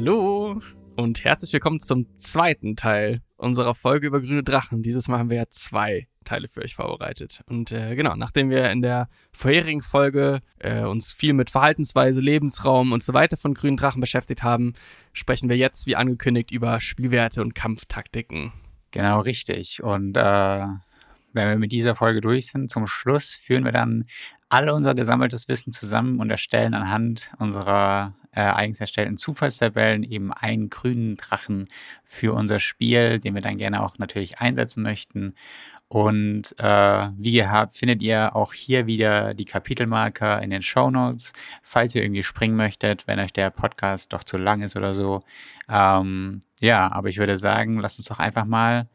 Hallo und herzlich willkommen zum zweiten Teil unserer Folge über grüne Drachen. Dieses Mal haben wir ja zwei Teile für euch vorbereitet. Und äh, genau, nachdem wir in der vorherigen Folge äh, uns viel mit Verhaltensweise, Lebensraum und so weiter von grünen Drachen beschäftigt haben, sprechen wir jetzt, wie angekündigt, über Spielwerte und Kampftaktiken. Genau, richtig. Und äh, wenn wir mit dieser Folge durch sind, zum Schluss führen wir dann alle unser gesammeltes Wissen zusammen und erstellen anhand unserer äh, eigens erstellten Zufallstabellen eben einen grünen Drachen für unser Spiel, den wir dann gerne auch natürlich einsetzen möchten. Und äh, wie gehabt findet ihr auch hier wieder die Kapitelmarker in den Show Notes, falls ihr irgendwie springen möchtet, wenn euch der Podcast doch zu lang ist oder so. Ähm, ja, aber ich würde sagen, lasst uns doch einfach mal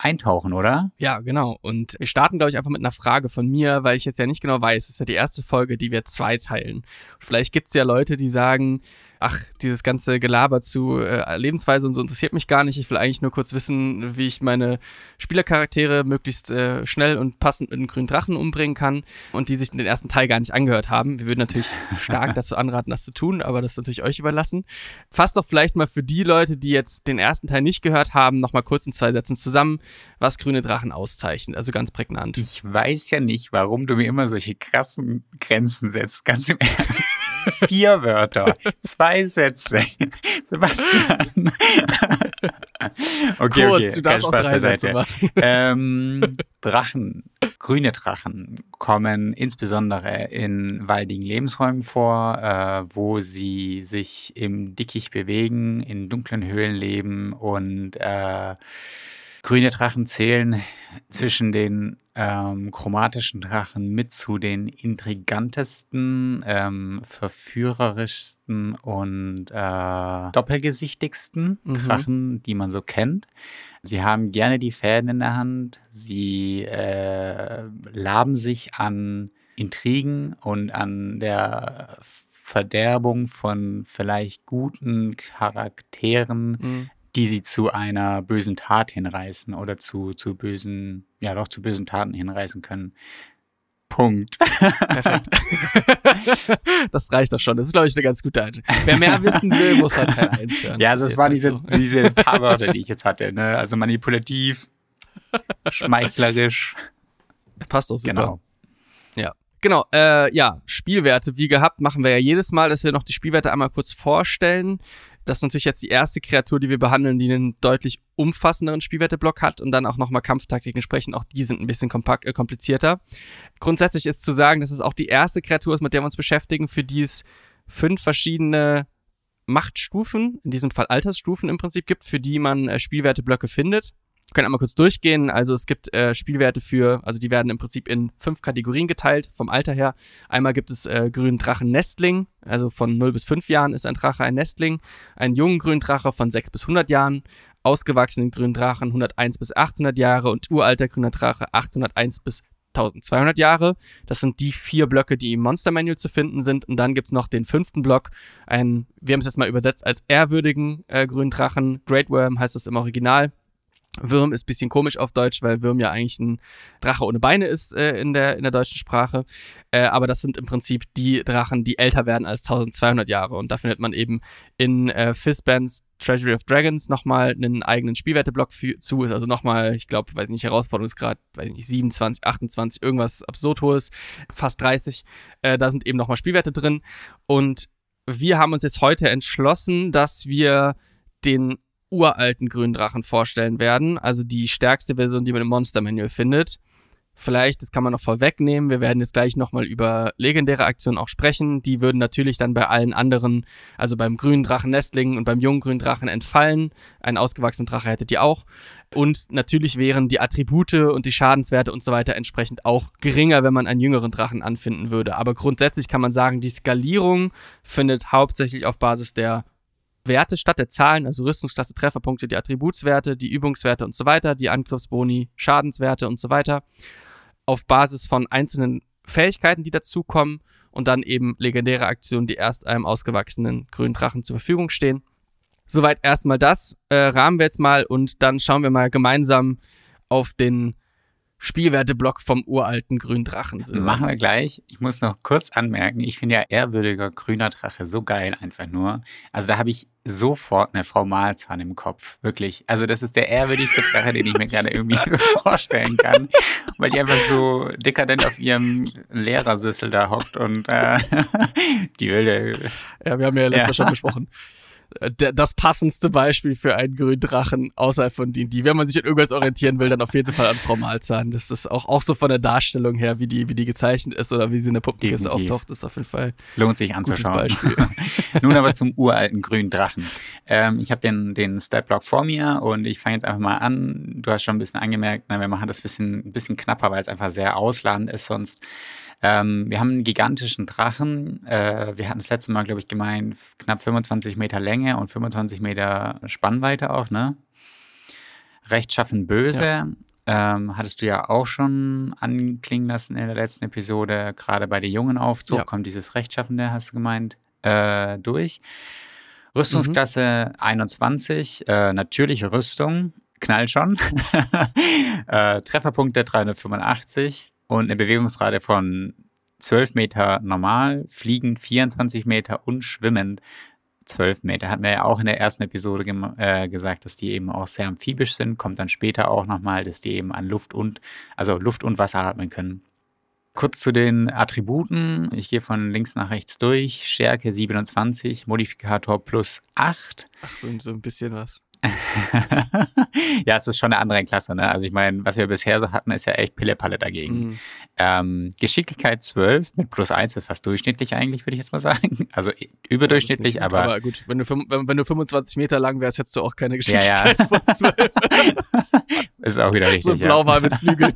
eintauchen, oder? Ja, genau. Und wir starten, glaube ich, einfach mit einer Frage von mir, weil ich jetzt ja nicht genau weiß, es ist ja die erste Folge, die wir zweiteilen. Vielleicht gibt es ja Leute, die sagen, ach, dieses ganze Gelaber zu äh, Lebensweise und so interessiert mich gar nicht. Ich will eigentlich nur kurz wissen, wie ich meine Spielercharaktere möglichst äh, schnell und passend mit einem grünen Drachen umbringen kann und die sich den ersten Teil gar nicht angehört haben. Wir würden natürlich stark dazu anraten, das zu tun, aber das ist natürlich euch überlassen. Fasst doch vielleicht mal für die Leute, die jetzt den ersten Teil nicht gehört haben, nochmal kurz in zwei Sätzen zusammen, was grüne Drachen auszeichnet. Also ganz prägnant. Ich weiß ja nicht, warum du mir immer solche krassen Grenzen setzt. Ganz im Ernst. Vier Wörter, zwei zwei Sätze. Sebastian. okay, Kurz, okay, kein Spaß beiseite. Ähm, Drachen, grüne Drachen kommen insbesondere in waldigen Lebensräumen vor, äh, wo sie sich im Dickicht bewegen, in dunklen Höhlen leben und äh, grüne Drachen zählen zwischen den ähm, chromatischen Drachen mit zu den intrigantesten, ähm, verführerischsten und äh, doppelgesichtigsten mhm. Drachen, die man so kennt. Sie haben gerne die Fäden in der Hand. Sie äh, laben sich an Intrigen und an der Verderbung von vielleicht guten Charakteren, mhm die sie zu einer bösen Tat hinreißen oder zu, zu bösen, ja doch zu bösen Taten hinreißen können. Punkt. Perfekt. das reicht doch schon. Das ist, glaube ich, eine ganz gute Einstellung. Wer mehr wissen will, muss halt Teil 1 hören. Ja, also es waren halt diese, so. diese paar Wörter, die ich jetzt hatte. Ne? Also manipulativ, schmeichlerisch. Passt doch super. Genau. Ja. Genau, äh, ja, Spielwerte, wie gehabt, machen wir ja jedes Mal, dass wir noch die Spielwerte einmal kurz vorstellen. Das ist natürlich jetzt die erste Kreatur, die wir behandeln, die einen deutlich umfassenderen Spielwerteblock hat und dann auch nochmal Kampftaktiken sprechen. Auch die sind ein bisschen kompakt, äh, komplizierter. Grundsätzlich ist zu sagen, dass es auch die erste Kreatur ist, mit der wir uns beschäftigen, für die es fünf verschiedene Machtstufen, in diesem Fall Altersstufen im Prinzip gibt, für die man äh, Spielwerteblöcke findet. Können einmal kurz durchgehen. Also es gibt äh, Spielwerte für, also die werden im Prinzip in fünf Kategorien geteilt, vom Alter her. Einmal gibt es äh, grünen Drachen Nestling, also von 0 bis 5 Jahren ist ein Drache ein Nestling. Einen jungen grünen Drache von 6 bis 100 Jahren. Ausgewachsenen grünen Drachen 101 bis 800 Jahre und uralter grüner Drache 801 bis 1200 Jahre. Das sind die vier Blöcke, die im Monster Manual zu finden sind. Und dann gibt es noch den fünften Block, ein, wir haben es jetzt mal übersetzt als ehrwürdigen äh, grünen Drachen. Great Worm heißt es im Original. Würm ist bisschen komisch auf Deutsch, weil Würm ja eigentlich ein Drache ohne Beine ist äh, in, der, in der deutschen Sprache. Äh, aber das sind im Prinzip die Drachen, die älter werden als 1200 Jahre. Und da findet man eben in äh, Fizbands Treasury of Dragons nochmal einen eigenen Spielwerteblock zu. Also nochmal, ich glaube, weiß nicht, Herausforderungsgrad, weiß nicht, 27, 28, irgendwas absurd hohes, fast 30. Äh, da sind eben nochmal Spielwerte drin. Und wir haben uns jetzt heute entschlossen, dass wir den uralten grünen Drachen vorstellen werden. Also die stärkste Version, die man im Monster Manual findet. Vielleicht, das kann man noch vorwegnehmen, wir werden jetzt gleich nochmal über legendäre Aktionen auch sprechen. Die würden natürlich dann bei allen anderen, also beim grünen Drachen Nestling und beim jungen grünen Drachen entfallen. Ein ausgewachsener Drache hättet ihr auch. Und natürlich wären die Attribute und die Schadenswerte und so weiter entsprechend auch geringer, wenn man einen jüngeren Drachen anfinden würde. Aber grundsätzlich kann man sagen, die Skalierung findet hauptsächlich auf Basis der Werte statt der Zahlen, also Rüstungsklasse, Trefferpunkte, die Attributswerte, die Übungswerte und so weiter, die Angriffsboni, Schadenswerte und so weiter, auf Basis von einzelnen Fähigkeiten, die dazukommen und dann eben legendäre Aktionen, die erst einem ausgewachsenen grünen Drachen zur Verfügung stehen. Soweit erstmal das. Äh, rahmen wir jetzt mal und dann schauen wir mal gemeinsam auf den Spielwerteblock vom uralten grünen Drachen. Silber. Machen wir gleich. Ich muss noch kurz anmerken, ich finde ja ehrwürdiger grüner Drache so geil einfach nur. Also da habe ich sofort eine Frau Malzahn im Kopf. Wirklich. Also das ist der ehrwürdigste Drache, den ich mir gerade irgendwie vorstellen kann. Weil die einfach so dekadent auf ihrem Lehrersessel da hockt und äh, die Höhle. Ja, wir haben ja letztes ja. schon besprochen das passendste Beispiel für einen grünen Drachen außerhalb von D&D. Wenn man sich an irgendwas orientieren will, dann auf jeden Fall an Frau Malzahn. Das ist auch, auch so von der Darstellung her, wie die, wie die gezeichnet ist oder wie sie in der Puppenkiste auftaucht, ist auf jeden Fall Lohnt sich anzuschauen. Nun aber zum uralten grünen Drachen. Ähm, ich habe den, den Statblock vor mir und ich fange jetzt einfach mal an. Du hast schon ein bisschen angemerkt, na, wir machen das ein bisschen, ein bisschen knapper, weil es einfach sehr ausladend ist sonst. Ähm, wir haben einen gigantischen Drachen. Äh, wir hatten das letzte Mal, glaube ich, gemeint, knapp 25 Meter Länge und 25 Meter Spannweite auch, ne? Rechtschaffen böse. Ja. Ähm, hattest du ja auch schon anklingen lassen in der letzten Episode. Gerade bei der jungen Aufzug ja. kommt dieses Rechtschaffende, hast du gemeint, äh, durch. Rüstungsklasse mhm. 21, äh, natürliche Rüstung, knallt schon. äh, Trefferpunkte 385, und eine Bewegungsrate von 12 Meter normal, fliegend 24 Meter und schwimmend 12 Meter. Hatten wir ja auch in der ersten Episode äh, gesagt, dass die eben auch sehr amphibisch sind. Kommt dann später auch nochmal, dass die eben an Luft und, also Luft und Wasser atmen können. Kurz zu den Attributen. Ich gehe von links nach rechts durch. Stärke 27, Modifikator plus 8. Ach, so, so ein bisschen was. ja, es ist schon eine andere Klasse. Ne? Also ich meine, was wir bisher so hatten, ist ja echt Pille-Palle dagegen. Mhm. Ähm, Geschicklichkeit 12 mit plus 1 ist fast durchschnittlich eigentlich, würde ich jetzt mal sagen. Also überdurchschnittlich, ja, aber, aber... gut, wenn du, wenn, wenn du 25 Meter lang wärst, hättest du auch keine Geschicklichkeit ja, ja. von 12. ist auch wieder richtig, so ein Blauwal mit Flügeln.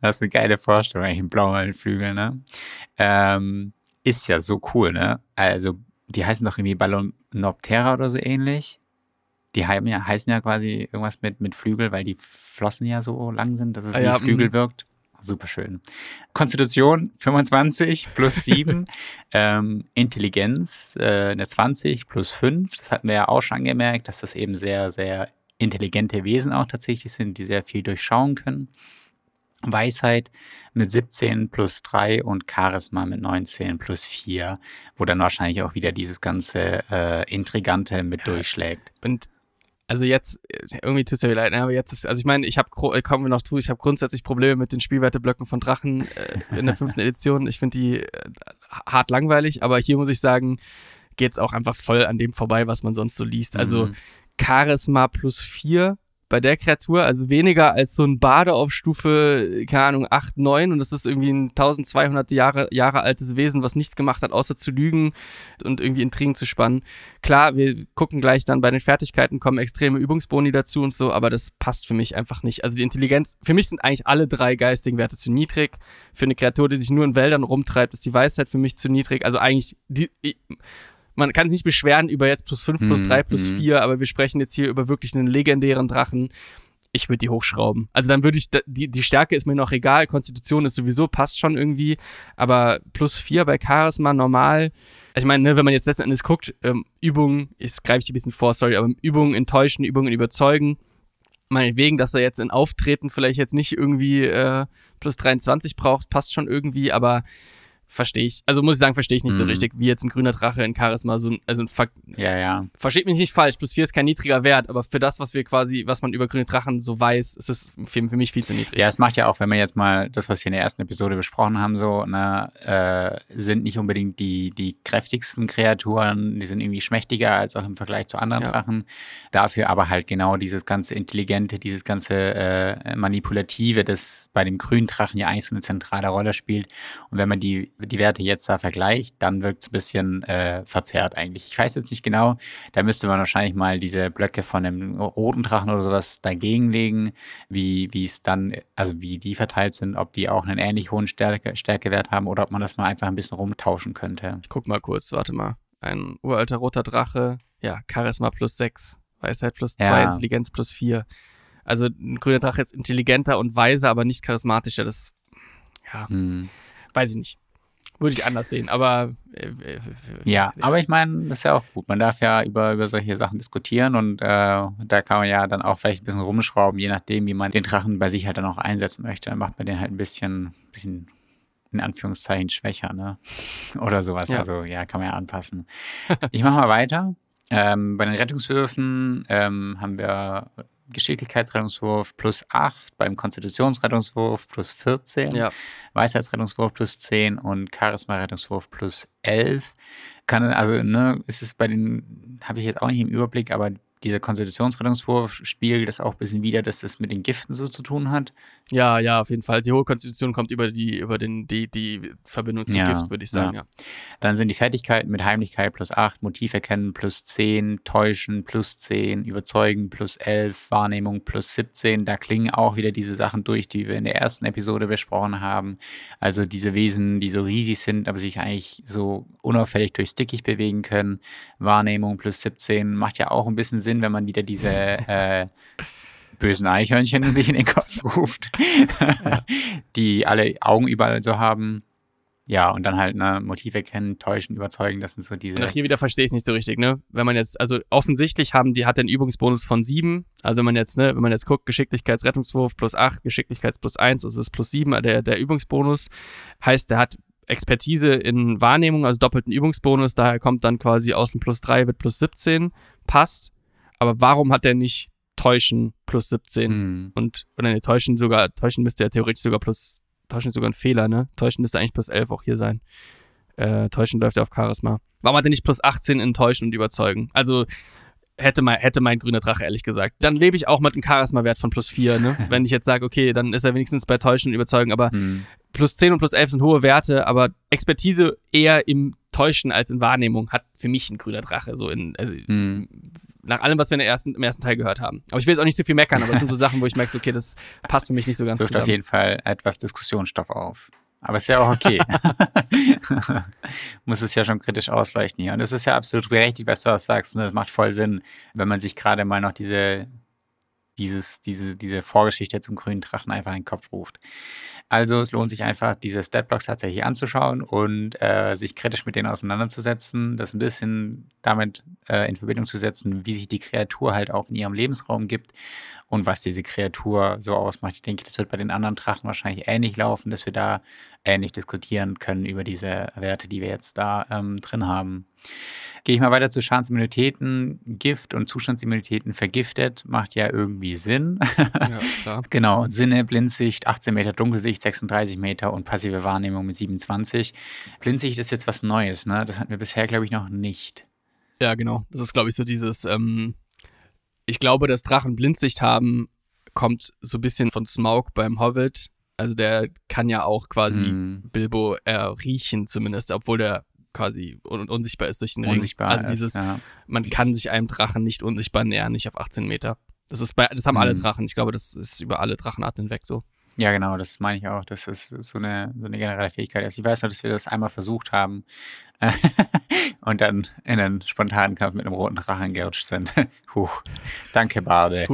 das ist eine geile Vorstellung, eigentlich ein Blauwal mit Flügeln, ne? Ähm, ist ja so cool, ne? Also die heißen doch irgendwie Ballonoptera oder so ähnlich. Die heißen ja quasi irgendwas mit, mit Flügel, weil die Flossen ja so lang sind, dass es ah, wie ja, Flügel mh. wirkt. Super schön. Konstitution 25 plus 7. ähm, Intelligenz äh, eine 20 plus 5. Das hatten wir ja auch schon gemerkt, dass das eben sehr, sehr intelligente Wesen auch tatsächlich sind, die sehr viel durchschauen können. Weisheit mit 17 plus 3 und Charisma mit 19 plus 4, wo dann wahrscheinlich auch wieder dieses ganze äh, Intrigante mit ja. durchschlägt. Und also jetzt, irgendwie tut es mir leid, ne, aber jetzt ist, also ich meine, ich habe, äh, kommen wir noch zu, ich habe grundsätzlich Probleme mit den Spielwerteblöcken von Drachen äh, in der fünften Edition. Ich finde die äh, hart langweilig, aber hier muss ich sagen, geht es auch einfach voll an dem vorbei, was man sonst so liest. Also mhm. Charisma plus 4 bei der Kreatur, also weniger als so ein Bade auf Stufe, keine Ahnung, 8, 9 und das ist irgendwie ein 1200 Jahre, Jahre altes Wesen, was nichts gemacht hat, außer zu lügen und irgendwie Intrigen zu spannen. Klar, wir gucken gleich dann bei den Fertigkeiten, kommen extreme Übungsboni dazu und so, aber das passt für mich einfach nicht. Also die Intelligenz, für mich sind eigentlich alle drei geistigen Werte zu niedrig. Für eine Kreatur, die sich nur in Wäldern rumtreibt, ist die Weisheit für mich zu niedrig. Also eigentlich, die, man kann sich nicht beschweren über jetzt plus 5, plus 3, mhm, plus 4, mhm. aber wir sprechen jetzt hier über wirklich einen legendären Drachen. Ich würde die hochschrauben. Also dann würde ich, die, die Stärke ist mir noch egal, Konstitution ist sowieso, passt schon irgendwie, aber plus 4 bei Charisma normal. Ich meine, ne, wenn man jetzt letzten Endes guckt, ähm, Übungen, jetzt greife ich ein bisschen vor, sorry, aber Übungen enttäuschen, Übungen überzeugen. Meinetwegen, dass er jetzt in Auftreten vielleicht jetzt nicht irgendwie äh, plus 23 braucht, passt schon irgendwie, aber verstehe ich, also muss ich sagen, verstehe ich nicht mhm. so richtig, wie jetzt ein grüner Drache in Charisma so ein, also ein Fakt. Ja, ja. Versteht mich nicht falsch, plus 4 ist kein niedriger Wert, aber für das, was wir quasi, was man über grüne Drachen so weiß, ist es für, für mich viel zu niedrig. Ja, es macht ja auch, wenn wir jetzt mal das, was wir in der ersten Episode besprochen haben, so, ne, äh, sind nicht unbedingt die, die kräftigsten Kreaturen, die sind irgendwie schmächtiger als auch im Vergleich zu anderen ja. Drachen. Dafür aber halt genau dieses ganze Intelligente, dieses ganze äh, Manipulative, das bei dem grünen Drachen ja eigentlich so eine zentrale Rolle spielt. Und wenn man die die Werte jetzt da vergleicht, dann wirkt es ein bisschen äh, verzerrt eigentlich. Ich weiß jetzt nicht genau, da müsste man wahrscheinlich mal diese Blöcke von einem roten Drachen oder sowas dagegen legen, wie es dann, also wie die verteilt sind, ob die auch einen ähnlich hohen Stärke, Stärkewert haben oder ob man das mal einfach ein bisschen rumtauschen könnte. Ich guck mal kurz, warte mal. Ein uralter roter Drache, ja, Charisma plus 6, Weisheit plus 2, ja. Intelligenz plus 4. Also ein grüner Drache ist intelligenter und weiser, aber nicht charismatischer. Das, ja, hm. weiß ich nicht würde ich anders sehen, aber. Äh, äh, ja, aber ich meine, das ist ja auch gut. Man darf ja über, über solche Sachen diskutieren und äh, da kann man ja dann auch vielleicht ein bisschen rumschrauben, je nachdem, wie man den Drachen bei sich halt dann auch einsetzen möchte. Dann macht man den halt ein bisschen, bisschen in Anführungszeichen schwächer, ne? Oder sowas. Ja. Also ja, kann man ja anpassen. Ich mache mal weiter. Ähm, bei den Rettungswürfen ähm, haben wir Geschicklichkeitsrettungswurf plus 8, beim Konstitutionsrettungswurf plus 14, ja. Weisheitsrettungswurf plus 10 und Charisma-Rettungswurf plus 11. Kann, also, ne, ist es bei den, habe ich jetzt auch nicht im Überblick, aber dieser Konstitutionsrettungswurf spiegelt das auch ein bisschen wieder, dass das mit den Giften so zu tun hat. Ja, ja, auf jeden Fall. Die hohe Konstitution kommt über die, über den, die, die Verbindung zum ja, Gift, würde ich sagen, ja. ja. Dann sind die Fertigkeiten mit Heimlichkeit plus 8, Motiv erkennen plus 10, Täuschen plus 10, Überzeugen plus 11, Wahrnehmung plus 17. Da klingen auch wieder diese Sachen durch, die wir in der ersten Episode besprochen haben. Also diese Wesen, die so riesig sind, aber sich eigentlich so unauffällig durch Stickig bewegen können. Wahrnehmung plus 17 macht ja auch ein bisschen Sinn Sinn, wenn man wieder diese äh, bösen Eichhörnchen sich in den Kopf ruft, die alle Augen überall so haben. Ja, und dann halt ne, Motiv erkennen, täuschen, überzeugen, das sind so diese. Und auch hier wieder verstehe ich es nicht so richtig, ne? Wenn man jetzt, also offensichtlich haben die, hat den Übungsbonus von sieben. Also wenn man jetzt, ne, wenn man jetzt guckt, Geschicklichkeitsrettungswurf plus acht, Geschicklichkeits plus eins, das ist plus sieben, der, der Übungsbonus. Heißt, der hat Expertise in Wahrnehmung, also doppelten Übungsbonus, daher kommt dann quasi aus dem plus drei wird plus 17, passt. Aber warum hat der nicht Täuschen plus 17? Mhm. Und, oder ne, Täuschen sogar, Täuschen müsste ja theoretisch sogar plus, Täuschen ist sogar ein Fehler, ne? Täuschen müsste eigentlich plus 11 auch hier sein. Äh, Täuschen läuft ja auf Charisma. Warum hat er nicht plus 18 in Täuschen und Überzeugen? Also, hätte mein, hätte mein grüner Drache, ehrlich gesagt. Dann lebe ich auch mit einem Charisma-Wert von plus 4, ne? Wenn ich jetzt sage, okay, dann ist er wenigstens bei Täuschen und Überzeugen, aber hm. plus 10 und plus 11 sind hohe Werte, aber Expertise eher im Täuschen als in Wahrnehmung hat für mich ein grüner Drache. So in, also, hm nach allem, was wir in der ersten, im ersten Teil gehört haben. Aber ich will jetzt auch nicht zu so viel meckern, aber es sind so Sachen, wo ich merke, okay, das passt für mich nicht so ganz Wirft auf jeden Fall etwas Diskussionsstoff auf. Aber ist ja auch okay. Muss es ja schon kritisch ausleuchten hier. Und es ist ja absolut berechtigt, was du auch sagst. Und das macht voll Sinn, wenn man sich gerade mal noch diese, dieses, diese, diese Vorgeschichte zum grünen Drachen einfach in den Kopf ruft. Also es lohnt sich einfach, diese Statblocks tatsächlich anzuschauen und äh, sich kritisch mit denen auseinanderzusetzen, das ein bisschen damit äh, in Verbindung zu setzen, wie sich die Kreatur halt auch in ihrem Lebensraum gibt und was diese Kreatur so ausmacht. Ich denke, das wird bei den anderen Drachen wahrscheinlich ähnlich laufen, dass wir da ähnlich diskutieren können über diese Werte, die wir jetzt da ähm, drin haben. Gehe ich mal weiter zu Schadensimmunitäten. Gift und Zustandsimmunitäten vergiftet macht ja irgendwie Sinn. Ja, klar. genau. Sinne, Blindsicht, 18 Meter Dunkelsicht, 36 Meter und passive Wahrnehmung mit 27. Blindsicht ist jetzt was Neues, ne? Das hatten wir bisher, glaube ich, noch nicht. Ja, genau. Das ist, glaube ich, so dieses, ähm, ich glaube, dass Drachen Blindsicht haben, kommt so ein bisschen von Smaug beim Hobbit. Also der kann ja auch quasi mm. Bilbo erriechen zumindest, obwohl der quasi un unsichtbar ist durch den unsichtbar Ring. Also dieses, ist, ja. man kann sich einem Drachen nicht unsichtbar nähern, nicht auf 18 Meter. Das ist bei, das haben mm. alle Drachen. Ich glaube, das ist über alle Drachenarten hinweg so. Ja, genau, das meine ich auch. Das ist so eine, so eine generelle Fähigkeit. Also ich weiß noch, dass wir das einmal versucht haben und dann in einen spontanen Kampf mit einem roten Drachen gerutscht sind. Huch. Danke, Barde.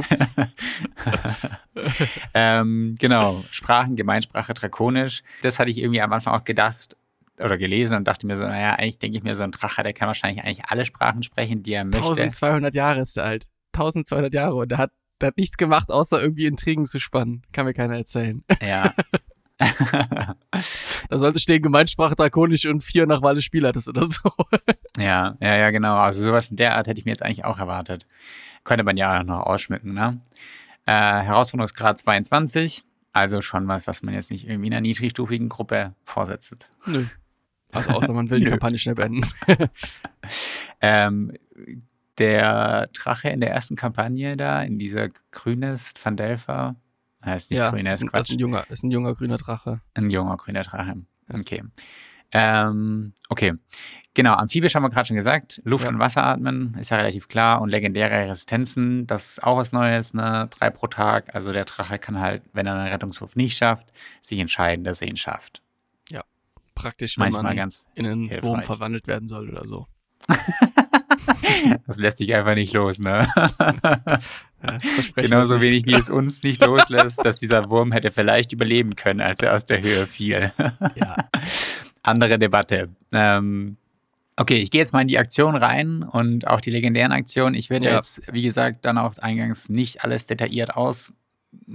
ähm, genau, Sprachen, Gemeinsprache, Drakonisch. Das hatte ich irgendwie am Anfang auch gedacht oder gelesen und dachte mir so, naja, eigentlich denke ich mir, so ein Drache, der kann wahrscheinlich eigentlich alle Sprachen sprechen, die er möchte. 1200 Jahre ist er alt. 1200 Jahre und er hat der hat nichts gemacht, außer irgendwie Intrigen zu spannen. Kann mir keiner erzählen. Ja. da sollte stehen Gemeinsprache drakonisch und vier nach Walle Spiel hattest oder so. ja, ja, ja, genau. Also sowas in der Art hätte ich mir jetzt eigentlich auch erwartet. Könnte man ja auch noch ausschmücken, ne? Äh, Herausforderungsgrad 22. Also schon was, was man jetzt nicht irgendwie in einer niedrigstufigen Gruppe vorsetzt. Nö. Also außer man will die Kampagne schnell beenden. ähm, der Drache in der ersten Kampagne da, in dieser Grünes Van Delfa, heißt nicht ja, Grünes, ist, Quatsch. Ist ein, junger, ist ein junger grüner Drache. Ein junger grüner Drache. Okay. Ähm, okay. Genau, amphibisch haben wir gerade schon gesagt. Luft- ja. und Wasser atmen ist ja relativ klar. Und legendäre Resistenzen, das ist auch was Neues, ne? Drei pro Tag. Also der Drache kann halt, wenn er einen Rettungswurf nicht schafft, sich entscheiden, dass er ihn schafft. Ja, praktisch, wenn Manchmal man ganz in einen Wurm verwandelt werden soll oder so. das lässt sich einfach nicht los, ne? Ja, Genauso wenig wie es uns nicht loslässt, dass dieser Wurm hätte vielleicht überleben können, als er aus der Höhe fiel. ja. andere Debatte. Ähm, okay, ich gehe jetzt mal in die Aktion rein und auch die legendären Aktionen. Ich werde ja. jetzt, wie gesagt, dann auch eingangs nicht alles detailliert aus,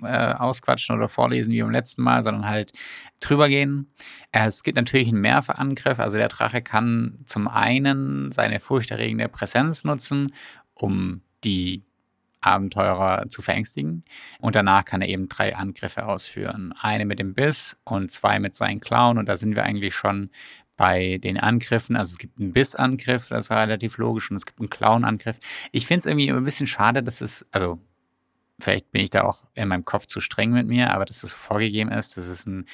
äh, ausquatschen oder vorlesen wie beim letzten Mal, sondern halt drüber gehen. Es gibt natürlich einen Mehrfachangriff. Also der Drache kann zum einen seine furchterregende Präsenz nutzen, um die Abenteurer zu verängstigen. Und danach kann er eben drei Angriffe ausführen. Eine mit dem Biss und zwei mit seinen Clown. Und da sind wir eigentlich schon bei den Angriffen. Also es gibt einen Bissangriff, das ist relativ logisch, und es gibt einen Clown-Angriff. Ich finde es irgendwie ein bisschen schade, dass es, also vielleicht bin ich da auch in meinem Kopf zu streng mit mir, aber dass es vorgegeben ist, dass es ein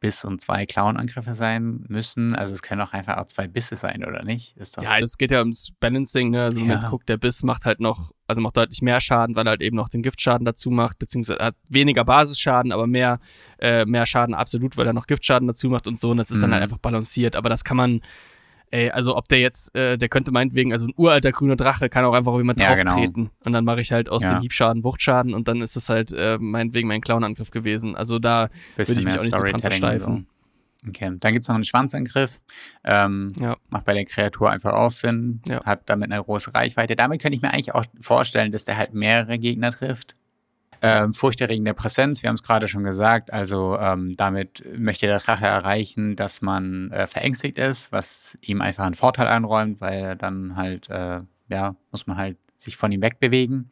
Biss und zwei Clown-Angriffe sein müssen. Also es können auch einfach auch zwei Bisse sein, oder nicht? ja, es geht ja ums Balancing, ne? Also wenn man jetzt guckt, der Biss macht halt noch, also macht deutlich mehr Schaden, weil er halt eben noch den Giftschaden dazu macht, beziehungsweise hat weniger Basisschaden, aber mehr, äh, mehr Schaden absolut, weil er noch Giftschaden dazu macht und so. Und das ist mhm. dann halt einfach balanciert. Aber das kann man ey, also ob der jetzt, äh, der könnte meinetwegen, also ein uralter grüner Drache kann auch einfach auf jemand ja, drauf treten. Genau. Und dann mache ich halt aus ja. dem Hiebschaden Wuchtschaden und dann ist es halt äh, meinetwegen mein Clown-Angriff gewesen. Also da würde ich mich auch nicht so dran versteifen. So. Okay, dann gibt es noch einen Schwanzangriff. Ähm, ja. Macht bei der Kreatur einfach auch Sinn. Ja. Hat damit eine große Reichweite. Damit könnte ich mir eigentlich auch vorstellen, dass der halt mehrere Gegner trifft. Ähm, furchterregende Präsenz, wir haben es gerade schon gesagt. Also ähm, damit möchte der Drache erreichen, dass man äh, verängstigt ist, was ihm einfach einen Vorteil einräumt, weil dann halt, äh, ja, muss man halt sich von ihm wegbewegen.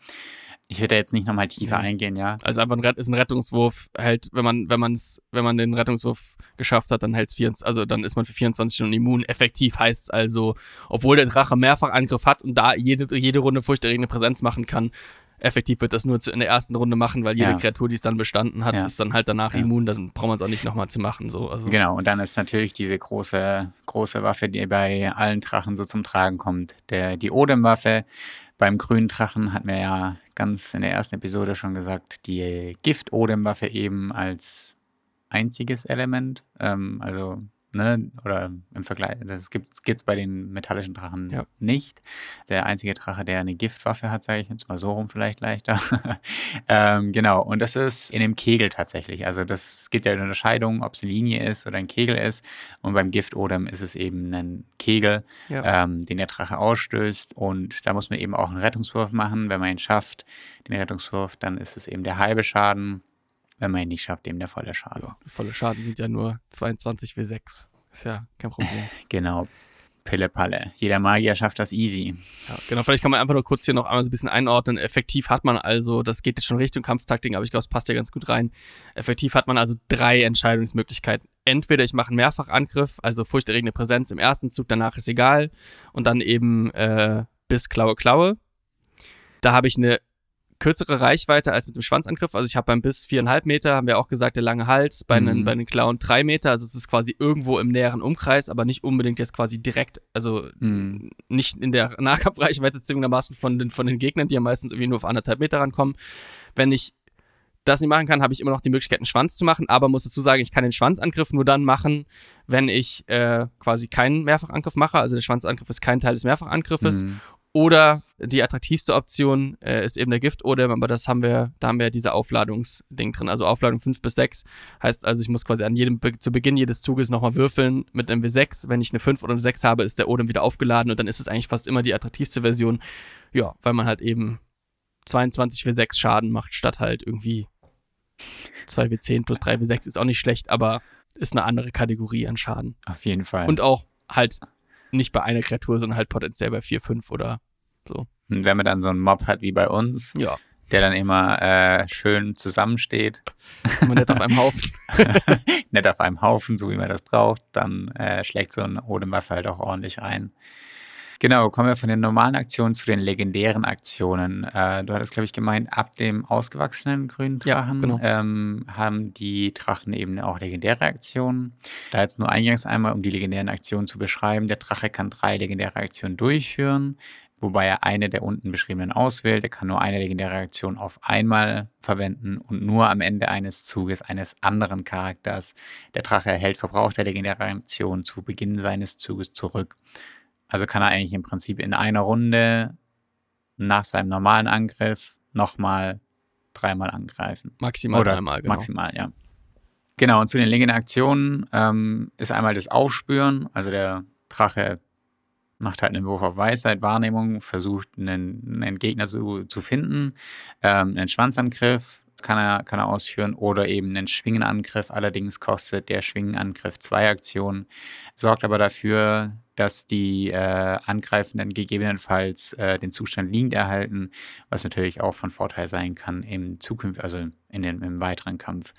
Ich würde da jetzt nicht nochmal tiefer eingehen, ja. Also einfach ein, ist ein Rettungswurf, halt, wenn man, wenn man es, wenn man den Rettungswurf geschafft hat, dann hält es also dann ist man für 24 Stunden immun. Effektiv heißt es also, obwohl der Drache mehrfach Angriff hat und da jede, jede Runde furchterregende Präsenz machen kann, effektiv wird das nur in der ersten Runde machen, weil jede ja. Kreatur, die es dann bestanden hat, ja. ist dann halt danach ja. immun. Dann braucht man es auch nicht nochmal zu machen. So. Also. Genau, und dann ist natürlich diese große, große Waffe, die bei allen Drachen so zum Tragen kommt. Der, die Odem-Waffe. Beim grünen Drachen hatten wir ja ganz in der ersten Episode schon gesagt, die Gift-Odem-Waffe eben als einziges Element. Ähm, also ne? Oder im Vergleich, das gibt es bei den metallischen Drachen ja. nicht. Der einzige Drache, der eine Giftwaffe hat, sage ich jetzt mal so rum vielleicht leichter. ähm, genau, und das ist in dem Kegel tatsächlich. Also das gibt ja eine Unterscheidung, ob es eine Linie ist oder ein Kegel ist. Und beim Giftodem ist es eben ein Kegel, ja. ähm, den der Drache ausstößt. Und da muss man eben auch einen Rettungswurf machen. Wenn man ihn schafft, den Rettungswurf, dann ist es eben der halbe Schaden. Wenn man ihn nicht schafft, eben der volle Schaden. Ja, volle Schaden sind ja nur 22 W6. Ist ja kein Problem. Genau. Pille-Palle. Jeder Magier schafft das easy. Ja, genau, vielleicht kann man einfach nur kurz hier noch einmal so ein bisschen einordnen. Effektiv hat man also, das geht jetzt schon Richtung Kampftaktik, aber ich glaube, es passt ja ganz gut rein. Effektiv hat man also drei Entscheidungsmöglichkeiten. Entweder ich mache einen Mehrfachangriff, also furchterregende Präsenz im ersten Zug, danach ist egal. Und dann eben äh, bis Klaue, Klaue. Da habe ich eine kürzere Reichweite als mit dem Schwanzangriff. Also ich habe beim Biss viereinhalb Meter, haben wir auch gesagt, der lange Hals, bei, mhm. den, bei den Klauen drei Meter. Also es ist quasi irgendwo im näheren Umkreis, aber nicht unbedingt jetzt quasi direkt, also mhm. nicht in der Nahkampfreichweite zwingendermaßen von den, von den Gegnern, die ja meistens irgendwie nur auf anderthalb Meter rankommen. Wenn ich das nicht machen kann, habe ich immer noch die Möglichkeit, einen Schwanz zu machen, aber muss dazu sagen, ich kann den Schwanzangriff nur dann machen, wenn ich äh, quasi keinen Mehrfachangriff mache. Also der Schwanzangriff ist kein Teil des Mehrfachangriffes. Mhm. Oder die attraktivste Option äh, ist eben der Gift-Odem, aber das haben wir, da haben wir diese Aufladungsding drin. Also Aufladung 5 bis 6 heißt also, ich muss quasi an jedem, zu Beginn jedes Zuges nochmal würfeln mit einem W6. Wenn ich eine 5 oder eine 6 habe, ist der Odem wieder aufgeladen und dann ist es eigentlich fast immer die attraktivste Version. Ja, weil man halt eben 22 W6 Schaden macht, statt halt irgendwie 2 W10 plus 3 W6 ist auch nicht schlecht, aber ist eine andere Kategorie an Schaden. Auf jeden Fall. Und auch halt nicht bei einer Kreatur, sondern halt potenziell bei 4, 5 oder so. Und wenn man dann so einen Mob hat wie bei uns, ja. der dann immer äh, schön zusammensteht. Immer nett auf einem Haufen. nett auf einem Haufen, so wie man das braucht, dann äh, schlägt so ein Odemwaffe halt auch ordentlich ein. Genau, kommen wir von den normalen Aktionen zu den legendären Aktionen. Äh, du hattest, glaube ich, gemeint, ab dem ausgewachsenen grünen Drachen ja, genau. ähm, haben die Drachen eben auch legendäre Aktionen. Da jetzt nur eingangs einmal, um die legendären Aktionen zu beschreiben. Der Drache kann drei legendäre Aktionen durchführen wobei er eine der unten beschriebenen auswählt. Er kann nur eine legendäre Aktion auf einmal verwenden und nur am Ende eines Zuges eines anderen Charakters. Der Drache erhält Verbrauch der legendären Aktion zu Beginn seines Zuges zurück. Also kann er eigentlich im Prinzip in einer Runde nach seinem normalen Angriff nochmal dreimal angreifen. Maximal Oder dreimal, genau. Maximal, ja. Genau, und zu den legendären Aktionen ähm, ist einmal das Aufspüren, also der Drache macht halt einen Wurf auf Weisheit, Wahrnehmung, versucht einen, einen Gegner zu, zu finden, ähm, einen Schwanzangriff kann er, kann er ausführen oder eben einen Schwingenangriff. Allerdings kostet der Schwingenangriff zwei Aktionen, sorgt aber dafür, dass die äh, Angreifenden gegebenenfalls äh, den Zustand liegend erhalten, was natürlich auch von Vorteil sein kann im Zukunft, also in den, im weiteren Kampf.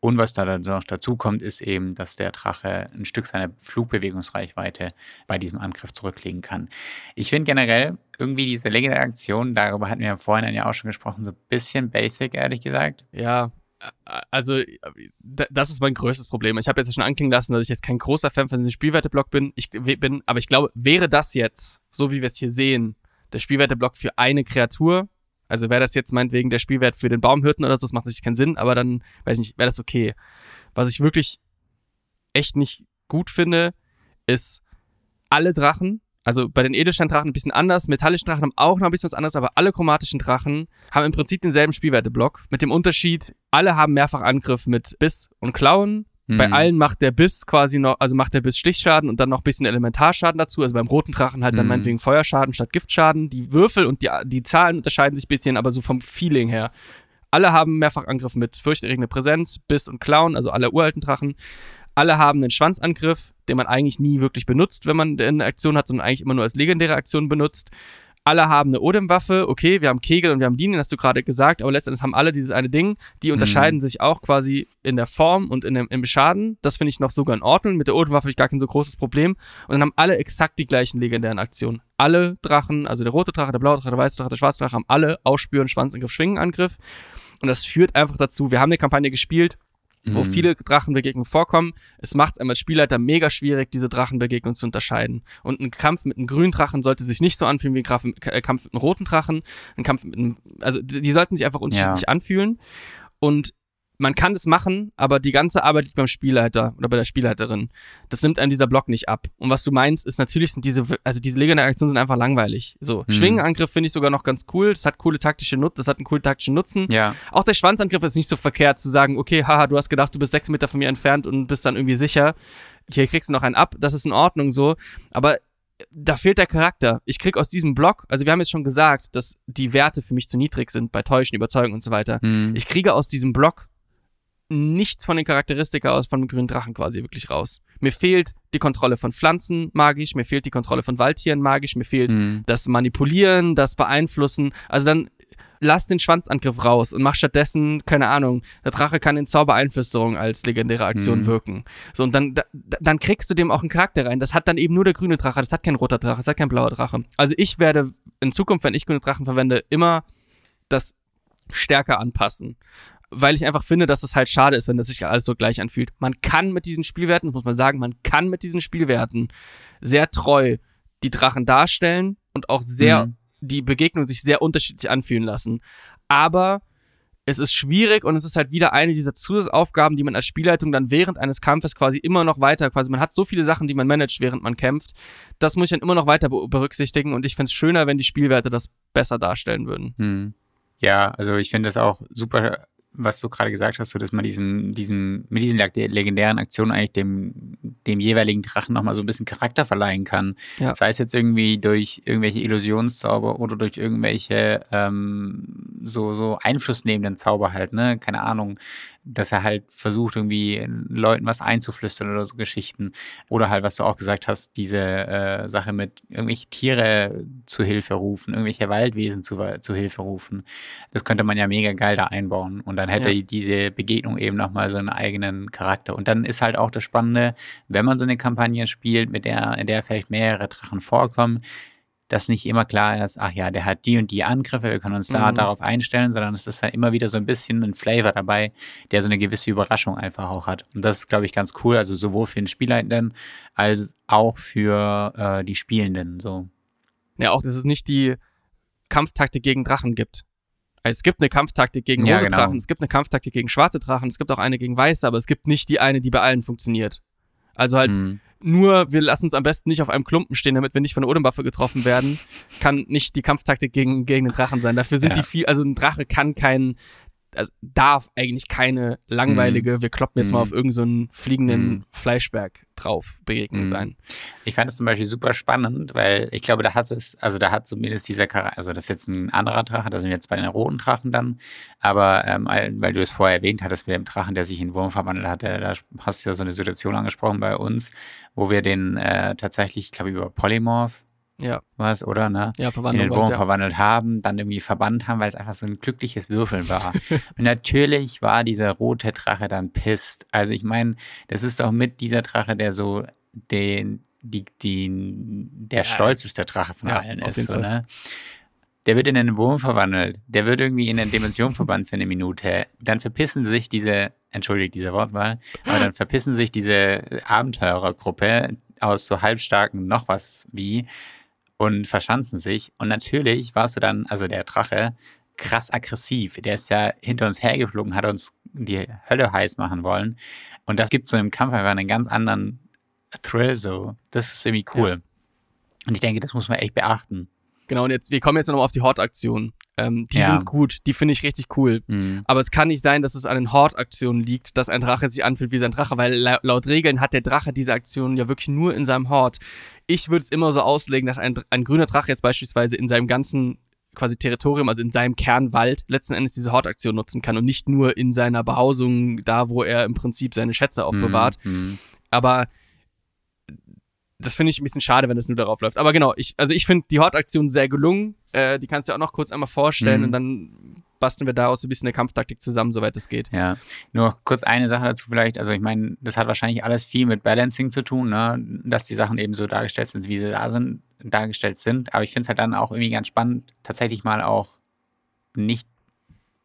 Und was da noch dazu kommt, ist eben, dass der Drache ein Stück seiner Flugbewegungsreichweite bei diesem Angriff zurücklegen kann. Ich finde generell irgendwie diese legendäre Aktion, darüber hatten wir ja vorhin ja auch schon gesprochen, so ein bisschen basic, ehrlich gesagt. Ja, also das ist mein größtes Problem. Ich habe jetzt schon anklingen lassen, dass ich jetzt kein großer Fan von diesem Spielwerteblock bin. Ich bin, aber ich glaube, wäre das jetzt, so wie wir es hier sehen, der Spielwerteblock für eine Kreatur, also wäre das jetzt meinetwegen der Spielwert für den Baumhirten oder so, das macht natürlich keinen Sinn, aber dann, weiß ich nicht, wäre das okay. Was ich wirklich echt nicht gut finde, ist alle Drachen, also bei den Edelsteindrachen ein bisschen anders, metallischen Drachen haben auch noch ein bisschen was anderes, aber alle chromatischen Drachen haben im Prinzip denselben Spielwerteblock. Mit dem Unterschied, alle haben mehrfach Angriff mit Biss und Klauen. Mhm. Bei allen macht der Biss quasi noch, also macht der Biss Stichschaden und dann noch ein bisschen Elementarschaden dazu. Also beim roten Drachen halt dann mhm. meinetwegen Feuerschaden statt Giftschaden. Die Würfel und die, die Zahlen unterscheiden sich ein bisschen, aber so vom Feeling her. Alle haben mehrfach Angriff mit fürchterregende Präsenz, Biss und Klauen, also alle uralten Drachen. Alle haben einen Schwanzangriff, den man eigentlich nie wirklich benutzt, wenn man eine Aktion hat, sondern eigentlich immer nur als legendäre Aktion benutzt. Alle haben eine Odem-Waffe, okay, wir haben Kegel und wir haben Linien, hast du gerade gesagt, aber letztendlich haben alle dieses eine Ding. Die mhm. unterscheiden mhm. sich auch quasi in der Form und in dem, im Schaden. Das finde ich noch sogar in Ordnung. Mit der Odem-Waffe habe ich gar kein so großes Problem. Und dann haben alle exakt die gleichen legendären Aktionen. Alle Drachen, also der rote Drache, der blaue Drache, der weiße Drache, der schwarze Drache, haben alle Ausspüren, Schwanzangriff, Schwingenangriff. Und das führt einfach dazu, wir haben eine Kampagne gespielt, wo mhm. viele Drachenbegegnungen vorkommen. Es macht einem als Spielleiter mega schwierig, diese Drachenbegegnungen zu unterscheiden. Und ein Kampf mit einem grünen Drachen sollte sich nicht so anfühlen wie ein äh, Kampf mit einem roten Drachen. Ein Kampf mit einem, also die sollten sich einfach unterschiedlich ja. anfühlen. Und man kann es machen, aber die ganze Arbeit liegt beim Spielleiter oder bei der Spielleiterin. Das nimmt einem dieser Block nicht ab. Und was du meinst, ist natürlich sind diese, also diese legendären Aktionen sind einfach langweilig. So, mhm. Schwingenangriff finde ich sogar noch ganz cool. Das hat coole taktische Nutzen, das hat einen coolen taktischen Nutzen. Ja. Auch der Schwanzangriff ist nicht so verkehrt, zu sagen, okay, haha, du hast gedacht, du bist sechs Meter von mir entfernt und bist dann irgendwie sicher. Hier kriegst du noch einen ab, das ist in Ordnung so. Aber da fehlt der Charakter. Ich krieg aus diesem Block, also wir haben jetzt schon gesagt, dass die Werte für mich zu niedrig sind bei Täuschen, Überzeugung und so weiter. Mhm. Ich kriege aus diesem Block nichts von den Charakteristika aus von dem grünen Drachen quasi wirklich raus. Mir fehlt die Kontrolle von Pflanzen magisch, mir fehlt die Kontrolle von Waldtieren magisch, mir fehlt mhm. das Manipulieren, das Beeinflussen. Also dann lass den Schwanzangriff raus und mach stattdessen, keine Ahnung, der Drache kann in Zaubereinflüsterung als legendäre Aktion mhm. wirken. So, und dann, da, dann kriegst du dem auch einen Charakter rein. Das hat dann eben nur der grüne Drache, das hat kein roter Drache, das hat kein blauer Drache. Also ich werde in Zukunft, wenn ich grüne Drachen verwende, immer das stärker anpassen weil ich einfach finde, dass es halt schade ist, wenn das sich alles so gleich anfühlt. Man kann mit diesen Spielwerten, das muss man sagen, man kann mit diesen Spielwerten sehr treu die Drachen darstellen und auch sehr mhm. die Begegnung sich sehr unterschiedlich anfühlen lassen. Aber es ist schwierig und es ist halt wieder eine dieser Zusatzaufgaben, die man als Spielleitung dann während eines Kampfes quasi immer noch weiter, quasi man hat so viele Sachen, die man managt, während man kämpft. Das muss ich dann immer noch weiter berücksichtigen und ich fände es schöner, wenn die Spielwerte das besser darstellen würden. Hm. Ja, also ich finde das auch super was du gerade gesagt hast, so dass man diesen, diesen, mit diesen legendären Aktionen eigentlich dem, dem jeweiligen Drachen nochmal so ein bisschen Charakter verleihen kann. Ja. Sei es jetzt irgendwie durch irgendwelche Illusionszauber oder durch irgendwelche ähm, so, so einflussnehmenden Zauber halt, ne? Keine Ahnung dass er halt versucht, irgendwie Leuten was einzuflüstern oder so Geschichten. Oder halt, was du auch gesagt hast, diese äh, Sache mit irgendwelche Tiere zu Hilfe rufen, irgendwelche Waldwesen zu, zu Hilfe rufen. Das könnte man ja mega geil da einbauen. Und dann hätte ja. diese Begegnung eben nochmal so einen eigenen Charakter. Und dann ist halt auch das Spannende, wenn man so eine Kampagne spielt, mit der, in der vielleicht mehrere Drachen vorkommen, dass nicht immer klar ist, ach ja, der hat die und die Angriffe, wir können uns da mhm. darauf einstellen, sondern es ist dann immer wieder so ein bisschen ein Flavor dabei, der so eine gewisse Überraschung einfach auch hat. Und das ist, glaube ich, ganz cool, also sowohl für den Spielleitenden als auch für äh, die Spielenden. So. Ja, auch, dass es nicht die Kampftaktik gegen Drachen gibt. Also es gibt eine Kampftaktik gegen rote ja, genau. Drachen, es gibt eine Kampftaktik gegen schwarze Drachen, es gibt auch eine gegen weiße, aber es gibt nicht die eine, die bei allen funktioniert. Also halt, mhm. Nur wir lassen uns am besten nicht auf einem Klumpen stehen, damit wir nicht von der Odemwaffe getroffen werden. Kann nicht die Kampftaktik gegen, gegen den Drachen sein. Dafür sind ja. die viel, also ein Drache kann kein also darf eigentlich keine langweilige, mhm. wir kloppen jetzt mhm. mal auf irgendeinen so fliegenden mhm. Fleischberg drauf begegnet mhm. sein. Ich fand es zum Beispiel super spannend, weil ich glaube, da hat es, also da hat zumindest dieser Charakter, also das ist jetzt ein anderer Drache, da sind wir jetzt bei den roten Drachen dann, aber ähm, weil du es vorher erwähnt hattest mit dem Drachen, der sich in Wurm verwandelt hat, da hast du ja so eine Situation angesprochen bei uns, wo wir den äh, tatsächlich, ich glaube, über Polymorph ja. was, oder? Ne? Ja, in den Wurm ja. verwandelt haben, dann irgendwie verbannt haben, weil es einfach so ein glückliches Würfeln war. und natürlich war dieser rote Drache dann pisst. Also ich meine, das ist doch mit dieser Drache, der so den, die, die, der ja. stolzeste Drache von allen ist. So, ne? Der wird in einen Wurm verwandelt. Der wird irgendwie in eine Dimension verbannt für eine Minute. Dann verpissen sich diese, entschuldigt diese Wortwahl, aber dann verpissen sich diese Abenteurergruppe aus so halbstarken noch was wie und verschanzen sich. Und natürlich warst du dann, also der Drache, krass aggressiv. Der ist ja hinter uns hergeflogen, hat uns die Hölle heiß machen wollen. Und das gibt so einem Kampf einfach einen ganz anderen Thrill so. Das ist irgendwie cool. Ja. Und ich denke, das muss man echt beachten. Genau, und jetzt, wir kommen jetzt nochmal auf die Hort-Aktion. Ähm, die ja. sind gut, die finde ich richtig cool. Mhm. Aber es kann nicht sein, dass es an den Hort-Aktionen liegt, dass ein Drache sich anfühlt wie sein Drache, weil la laut Regeln hat der Drache diese Aktion ja wirklich nur in seinem Hort. Ich würde es immer so auslegen, dass ein, ein grüner Drache jetzt beispielsweise in seinem ganzen quasi Territorium, also in seinem Kernwald, letzten Endes diese Hortaktion nutzen kann und nicht nur in seiner Behausung, da wo er im Prinzip seine Schätze aufbewahrt. Mhm. Aber das finde ich ein bisschen schade, wenn das nur darauf läuft. Aber genau, ich, also ich finde die Hortaktion sehr gelungen. Äh, die kannst du auch noch kurz einmal vorstellen mhm. und dann basteln wir daraus ein bisschen eine Kampftaktik zusammen, soweit es geht. Ja, nur kurz eine Sache dazu vielleicht. Also ich meine, das hat wahrscheinlich alles viel mit Balancing zu tun, ne? dass die Sachen eben so dargestellt sind, wie sie da sind, dargestellt sind. Aber ich finde es halt dann auch irgendwie ganz spannend, tatsächlich mal auch nicht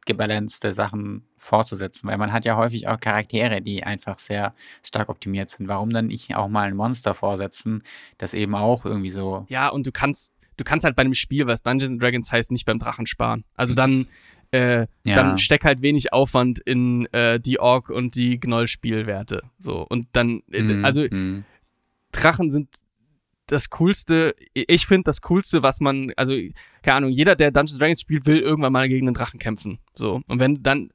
gebalancete Sachen fortzusetzen, weil man hat ja häufig auch Charaktere, die einfach sehr stark optimiert sind. Warum dann nicht auch mal ein Monster vorsetzen, das eben auch irgendwie so. Ja, und du kannst, du kannst halt bei einem Spiel, was Dungeons Dragons heißt, nicht beim Drachen sparen. Also dann, äh, ja. dann steck halt wenig Aufwand in äh, die Ork und die Gnoll-Spielwerte. So, und dann, äh, mhm. also mhm. Drachen sind das Coolste, ich finde das Coolste, was man, also, keine Ahnung, jeder, der Dungeons Dragons spielt, will irgendwann mal gegen einen Drachen kämpfen. So. Und wenn dann,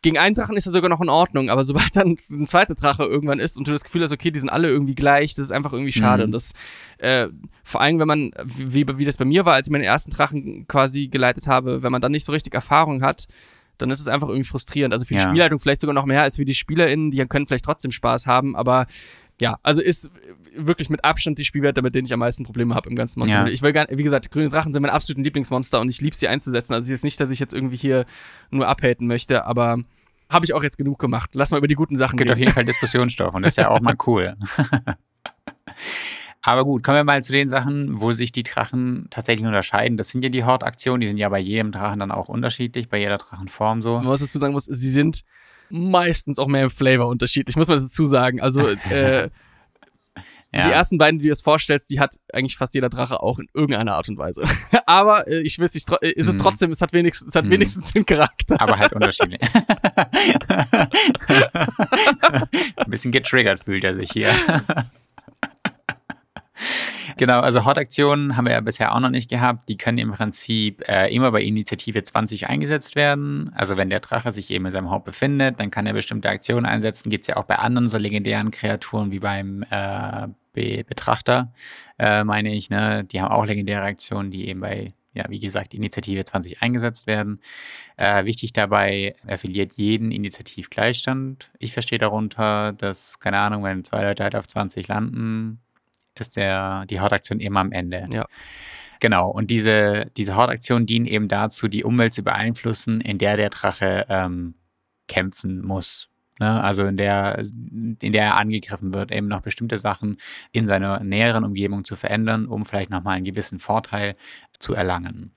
gegen einen Drachen ist er sogar noch in Ordnung, aber sobald dann ein zweiter Drache irgendwann ist und du das Gefühl hast, okay, die sind alle irgendwie gleich, das ist einfach irgendwie schade. Mhm. Und das, äh, vor allem, wenn man, wie, wie das bei mir war, als ich meinen ersten Drachen quasi geleitet habe, wenn man dann nicht so richtig Erfahrung hat, dann ist es einfach irgendwie frustrierend. Also für die ja. Spielleitung vielleicht sogar noch mehr als für die SpielerInnen, die können vielleicht trotzdem Spaß haben, aber ja, also ist wirklich mit Abstand die Spielwerte, mit denen ich am meisten Probleme habe im ganzen Monster. Ja. Ich will gar wie gesagt, grüne Drachen sind mein absoluten Lieblingsmonster und ich liebe sie einzusetzen. Also jetzt nicht, dass ich jetzt irgendwie hier nur abhaten möchte, aber habe ich auch jetzt genug gemacht. Lass mal über die guten Sachen Gibt reden. auf jeden Fall Diskussionsstoff und das ist ja auch mal cool. Aber gut, kommen wir mal zu den Sachen, wo sich die Drachen tatsächlich unterscheiden. Das sind ja die Hortaktionen, die sind ja bei jedem Drachen dann auch unterschiedlich, bei jeder Drachenform so. Was dazu sagen muss, sie sind meistens auch mehr im Flavor unterschiedlich, muss man dazu sagen. Also äh, ja. Die ersten beiden, die du dir das vorstellst, die hat eigentlich fast jeder Drache auch in irgendeiner Art und Weise. Aber äh, ich will nicht, äh, ist es mm. trotzdem, es hat wenigstens, es hat mm. wenigstens den Charakter. Aber halt unterschiedlich. Ein bisschen getriggert fühlt er sich hier. Genau, also Hot-Aktionen haben wir ja bisher auch noch nicht gehabt. Die können im Prinzip äh, immer bei Initiative 20 eingesetzt werden. Also wenn der Drache sich eben in seinem Haupt befindet, dann kann er bestimmte Aktionen einsetzen. Gibt es ja auch bei anderen so legendären Kreaturen wie beim äh, Be Betrachter, äh, meine ich. Ne? Die haben auch legendäre Aktionen, die eben bei ja, wie gesagt, Initiative 20 eingesetzt werden. Äh, wichtig dabei, er verliert jeden Initiativgleichstand. Ich verstehe darunter, dass, keine Ahnung, wenn zwei Leute halt auf 20 landen, ist der, die Hortaktion immer am Ende. Ja. Genau, und diese, diese Hortaktionen dienen eben dazu, die Umwelt zu beeinflussen, in der der Drache ähm, kämpfen muss. Ne? Also in der, in der er angegriffen wird, eben noch bestimmte Sachen in seiner näheren Umgebung zu verändern, um vielleicht nochmal einen gewissen Vorteil zu erlangen.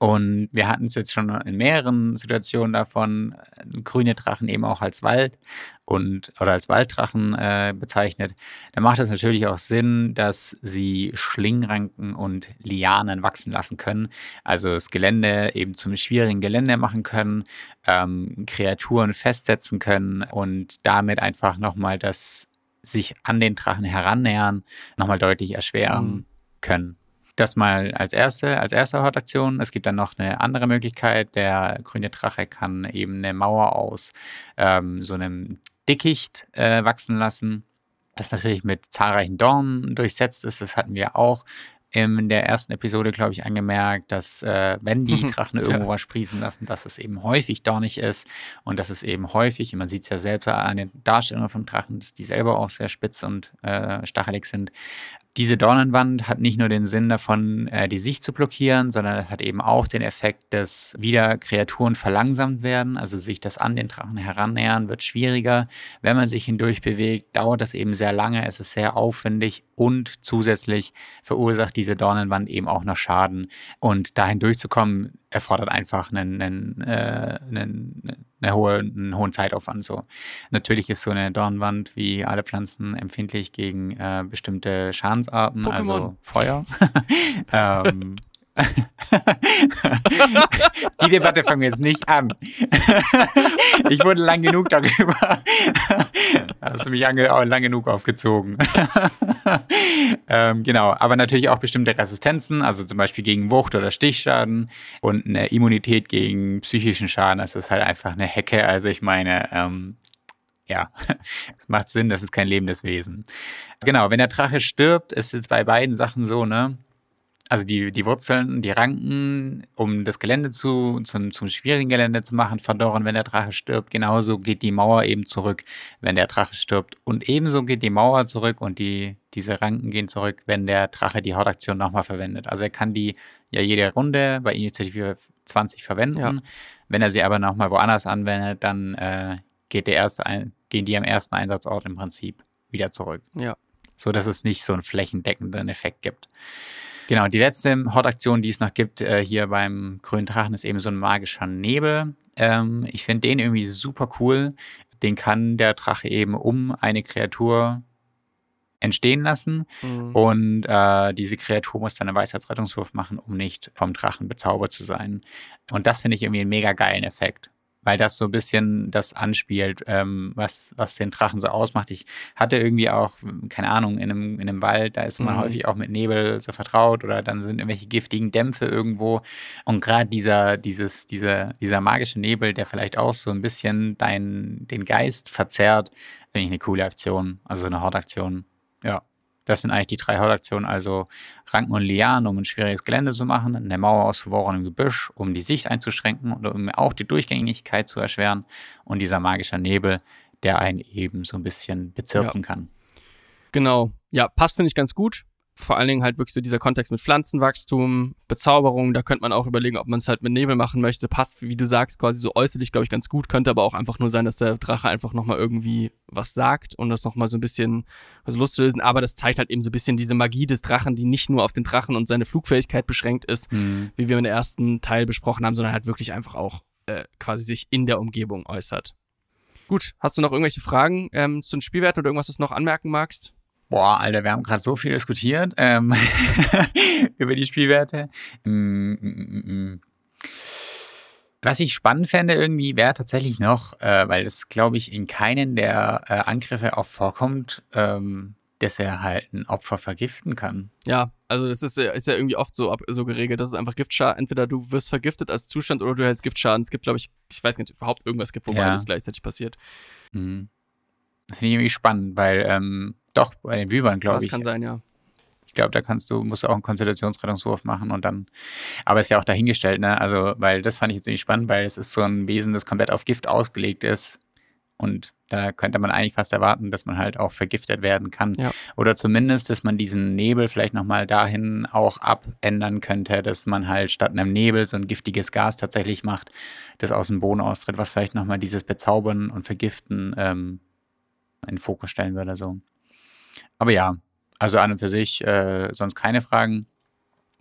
Und wir hatten es jetzt schon in mehreren Situationen davon, grüne Drachen eben auch als Wald und oder als Walddrachen äh, bezeichnet. Da macht es natürlich auch Sinn, dass sie Schlingranken und Lianen wachsen lassen können. Also das Gelände eben zum schwierigen Gelände machen können, ähm, Kreaturen festsetzen können und damit einfach nochmal das sich an den Drachen herannähern nochmal deutlich erschweren mhm. können. Das mal als erste, als erste Hortaktion. Es gibt dann noch eine andere Möglichkeit. Der grüne Drache kann eben eine Mauer aus ähm, so einem Dickicht äh, wachsen lassen, das natürlich mit zahlreichen Dornen durchsetzt ist. Das hatten wir auch in der ersten Episode, glaube ich, angemerkt, dass äh, wenn die mhm. Drachen irgendwo ja. was sprießen lassen, dass es eben häufig dornig ist und dass es eben häufig, man sieht es ja selbst an den Darstellungen von Drachen, dass die selber auch sehr spitz und äh, stachelig sind, diese Dornenwand hat nicht nur den Sinn davon, äh, die Sicht zu blockieren, sondern es hat eben auch den Effekt, dass wieder Kreaturen verlangsamt werden, also sich das an den Drachen herannähern wird schwieriger. Wenn man sich hindurch bewegt, dauert das eben sehr lange, es ist sehr aufwendig und zusätzlich verursacht diese Dornenwand eben auch noch Schaden. Und dahin durchzukommen, erfordert einfach einen, einen, äh, einen, eine hohe, einen hohen Zeitaufwand. So. Natürlich ist so eine Dornwand wie alle Pflanzen empfindlich gegen äh, bestimmte Schadensarten, Pokémon. also Feuer. ähm, Die Debatte fangen wir jetzt nicht an. Ich wurde lang genug darüber. Hast du mich lang genug aufgezogen. ähm, genau, aber natürlich auch bestimmte Resistenzen, also zum Beispiel gegen Wucht oder Stichschaden und eine Immunität gegen psychischen Schaden. Das ist halt einfach eine Hecke. Also ich meine, ähm, ja, es macht Sinn, das ist kein lebendes Wesen. Genau, wenn der Drache stirbt, ist jetzt bei beiden Sachen so, ne? Also die, die Wurzeln, die Ranken, um das Gelände zu, zum, zum schwierigen Gelände zu machen, verdorren, wenn der Drache stirbt. Genauso geht die Mauer eben zurück, wenn der Drache stirbt. Und ebenso geht die Mauer zurück und die, diese Ranken gehen zurück, wenn der Drache die Hauptaktion nochmal verwendet. Also er kann die ja jede Runde bei Initiative 20 verwenden. Ja. Wenn er sie aber nochmal woanders anwendet, dann äh, geht der erste ein, gehen die am ersten Einsatzort im Prinzip wieder zurück. Ja. So dass es nicht so einen flächendeckenden Effekt gibt. Genau, die letzte Hot-Aktion, die es noch gibt, äh, hier beim Grünen Drachen, ist eben so ein magischer Nebel. Ähm, ich finde den irgendwie super cool. Den kann der Drache eben um eine Kreatur entstehen lassen. Mhm. Und äh, diese Kreatur muss dann einen Weisheitsrettungswurf machen, um nicht vom Drachen bezaubert zu sein. Und das finde ich irgendwie einen mega geilen Effekt weil das so ein bisschen das anspielt, ähm, was, was den Drachen so ausmacht. Ich hatte irgendwie auch, keine Ahnung, in einem, in einem Wald, da ist man mhm. häufig auch mit Nebel so vertraut oder dann sind irgendwelche giftigen Dämpfe irgendwo. Und gerade dieser, dieses, dieser, dieser magische Nebel, der vielleicht auch so ein bisschen dein, den Geist verzerrt, finde ich eine coole Aktion, also eine Hortaktion. Ja. Das sind eigentlich die drei Hauptaktionen, also Ranken und Lianen, um ein schwieriges Gelände zu machen, eine Mauer aus verworrenem Gebüsch, um die Sicht einzuschränken oder um auch die Durchgängigkeit zu erschweren und dieser magische Nebel, der einen eben so ein bisschen bezirzen ja. kann. Genau. Ja, passt, finde ich ganz gut vor allen Dingen halt wirklich so dieser Kontext mit Pflanzenwachstum, Bezauberung, da könnte man auch überlegen, ob man es halt mit Nebel machen möchte. Passt, wie du sagst, quasi so äußerlich, glaube ich, ganz gut. Könnte aber auch einfach nur sein, dass der Drache einfach nochmal irgendwie was sagt und das nochmal so ein bisschen was loszulösen. Aber das zeigt halt eben so ein bisschen diese Magie des Drachen, die nicht nur auf den Drachen und seine Flugfähigkeit beschränkt ist, mhm. wie wir im ersten Teil besprochen haben, sondern halt wirklich einfach auch äh, quasi sich in der Umgebung äußert. Gut, hast du noch irgendwelche Fragen ähm, zu den Spielwerten oder irgendwas, das du noch anmerken magst? Boah, Alter, wir haben gerade so viel diskutiert ähm, über die Spielwerte. Mm, mm, mm, Was ich spannend fände irgendwie, wäre tatsächlich noch, äh, weil es, glaube ich, in keinen der äh, Angriffe auch vorkommt, ähm, dass er halt ein Opfer vergiften kann. Ja, also das ist, ist ja irgendwie oft so, so geregelt, dass es einfach Giftschaden, entweder du wirst vergiftet als Zustand oder du hältst Giftschaden. Es gibt, glaube ich, ich weiß nicht, ob es überhaupt irgendwas gibt, wo ja. beides gleichzeitig passiert. Mhm. Das finde ich irgendwie spannend, weil ähm, doch, bei den Wyvern, glaube ich. Das kann sein, ja. Ich glaube, da kannst du, musst du auch einen Konstellationsrettungswurf machen und dann, aber ist ja auch dahingestellt, ne? Also, weil das fand ich jetzt irgendwie spannend, weil es ist so ein Wesen, das komplett auf Gift ausgelegt ist. Und da könnte man eigentlich fast erwarten, dass man halt auch vergiftet werden kann. Ja. Oder zumindest, dass man diesen Nebel vielleicht nochmal dahin auch abändern könnte, dass man halt statt einem Nebel so ein giftiges Gas tatsächlich macht, das aus dem Boden austritt, was vielleicht nochmal dieses Bezaubern und Vergiften ähm, in den Fokus stellen würde. So. Aber ja, also an und für sich äh, sonst keine Fragen.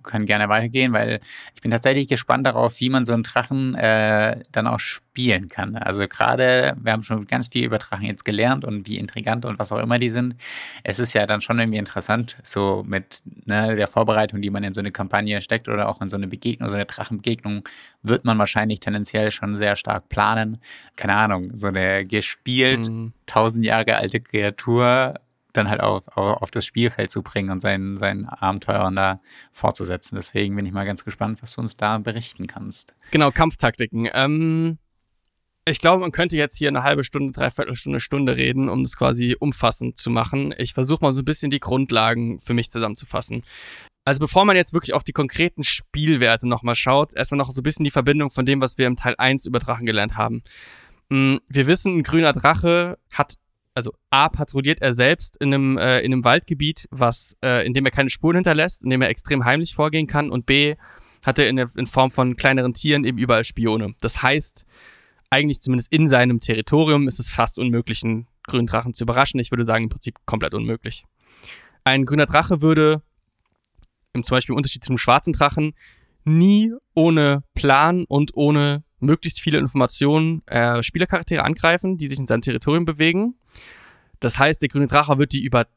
Können gerne weitergehen, weil ich bin tatsächlich gespannt darauf, wie man so einen Drachen äh, dann auch spielen kann. Also gerade, wir haben schon ganz viel über Drachen jetzt gelernt und wie intrigant und was auch immer die sind. Es ist ja dann schon irgendwie interessant, so mit ne, der Vorbereitung, die man in so eine Kampagne steckt oder auch in so eine Begegnung, so eine Drachenbegegnung, wird man wahrscheinlich tendenziell schon sehr stark planen. Keine Ahnung, so eine gespielt, mhm. tausend Jahre alte Kreatur dann halt auf, auf, auf das Spielfeld zu bringen und seinen, seinen Abenteuern da fortzusetzen. Deswegen bin ich mal ganz gespannt, was du uns da berichten kannst. Genau, Kampftaktiken. Ähm, ich glaube, man könnte jetzt hier eine halbe Stunde, dreiviertel Stunde, Stunde reden, um das quasi umfassend zu machen. Ich versuche mal so ein bisschen die Grundlagen für mich zusammenzufassen. Also bevor man jetzt wirklich auf die konkreten Spielwerte nochmal schaut, erstmal noch so ein bisschen die Verbindung von dem, was wir im Teil 1 über Drachen gelernt haben. Mm, wir wissen, ein grüner Drache hat, also A, patrouilliert er selbst in einem, äh, in einem Waldgebiet, was, äh, in dem er keine Spuren hinterlässt, in dem er extrem heimlich vorgehen kann und B, hat er in, der, in Form von kleineren Tieren eben überall Spione. Das heißt, eigentlich zumindest in seinem Territorium ist es fast unmöglich, einen grünen Drachen zu überraschen. Ich würde sagen, im Prinzip komplett unmöglich. Ein grüner Drache würde zum Beispiel im Unterschied zum schwarzen Drachen, nie ohne Plan und ohne möglichst viele Informationen äh, Spielercharaktere angreifen, die sich in seinem Territorium bewegen. Das heißt, der grüne Drache wird die über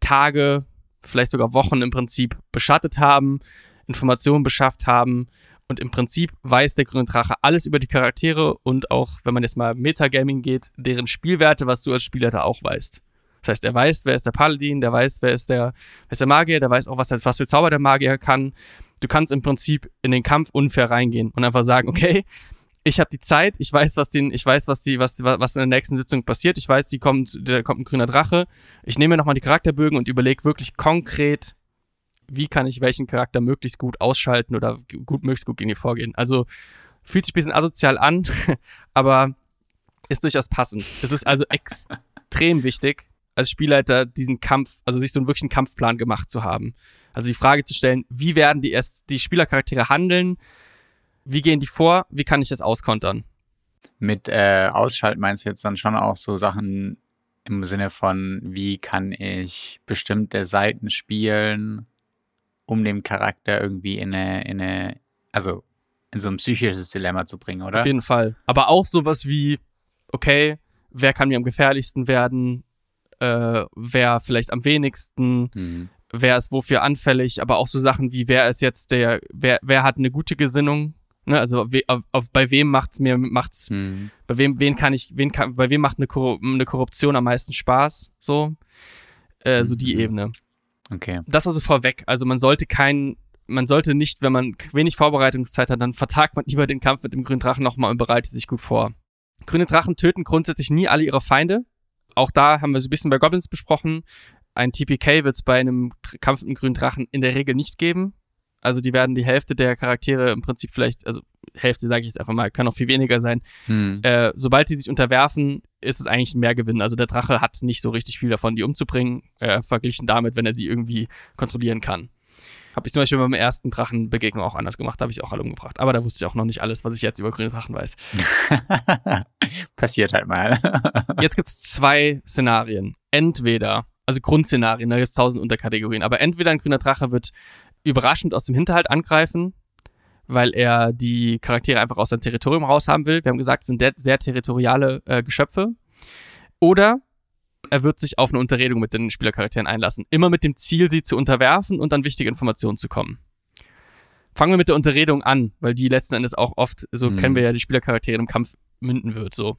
Tage, vielleicht sogar Wochen im Prinzip beschattet haben, Informationen beschafft haben und im Prinzip weiß der grüne Drache alles über die Charaktere und auch, wenn man jetzt mal Metagaming geht, deren Spielwerte, was du als Spieler da auch weißt. Das heißt, er weiß, wer ist der Paladin, der weiß, wer ist der, wer ist der Magier, der weiß auch, was, was für Zauber der Magier kann. Du kannst im Prinzip in den Kampf unfair reingehen und einfach sagen, okay, ich habe die Zeit, ich weiß, was den, ich weiß, was die, was, was in der nächsten Sitzung passiert. Ich weiß, die kommt, da kommt ein grüner Drache. Ich nehme mir nochmal die Charakterbögen und überlege wirklich konkret, wie kann ich welchen Charakter möglichst gut ausschalten oder gut möglichst gut gegen die vorgehen. Also fühlt sich ein bisschen asozial an, aber ist durchaus passend. Es ist also extrem wichtig, als Spielleiter diesen Kampf, also sich so einen wirklichen Kampfplan gemacht zu haben. Also die Frage zu stellen, wie werden die erst die Spielercharaktere handeln? Wie gehen die vor? Wie kann ich das auskontern? Mit äh, Ausschalten meinst du jetzt dann schon auch so Sachen im Sinne von, wie kann ich bestimmte Seiten spielen, um dem Charakter irgendwie in eine, in eine, also in so ein psychisches Dilemma zu bringen, oder? Auf jeden Fall. Aber auch sowas wie, okay, wer kann mir am gefährlichsten werden? äh, wer vielleicht am wenigsten, mhm. wer ist wofür anfällig, aber auch so Sachen wie, wer ist jetzt der, wer, wer hat eine gute Gesinnung, ne? also we, auf, auf, bei wem macht's mir, macht's, mhm. bei wem, wen kann ich, wen kann, bei wem macht eine, Korru eine Korruption am meisten Spaß, so, äh, so die mhm. Ebene. Okay. Das also vorweg, also man sollte keinen man sollte nicht, wenn man wenig Vorbereitungszeit hat, dann vertagt man lieber den Kampf mit dem grünen Drachen nochmal und bereitet sich gut vor. Grüne Drachen töten grundsätzlich nie alle ihre Feinde auch da haben wir so ein bisschen bei Goblins besprochen. Ein TPK wird es bei einem Kampf mit einem grünen Drachen in der Regel nicht geben. Also die werden die Hälfte der Charaktere im Prinzip vielleicht, also Hälfte sage ich jetzt einfach mal, kann auch viel weniger sein. Hm. Äh, sobald die sich unterwerfen, ist es eigentlich ein Mehrgewinn. Also der Drache hat nicht so richtig viel davon, die umzubringen, äh, verglichen damit, wenn er sie irgendwie kontrollieren kann. Habe ich zum Beispiel beim ersten Drachenbegegnung auch anders gemacht, habe ich auch alle umgebracht. Aber da wusste ich auch noch nicht alles, was ich jetzt über grüne Drachen weiß. Passiert halt mal. jetzt gibt es zwei Szenarien. Entweder, also Grundszenarien, da gibt es tausend Unterkategorien, aber entweder ein grüner Drache wird überraschend aus dem Hinterhalt angreifen, weil er die Charaktere einfach aus seinem Territorium raushaben will. Wir haben gesagt, es sind sehr territoriale äh, Geschöpfe. Oder er wird sich auf eine Unterredung mit den Spielercharakteren einlassen. Immer mit dem Ziel, sie zu unterwerfen und an wichtige Informationen zu kommen. Fangen wir mit der Unterredung an, weil die letzten Endes auch oft, so mhm. kennen wir ja die Spielercharaktere im Kampf münden wird, so.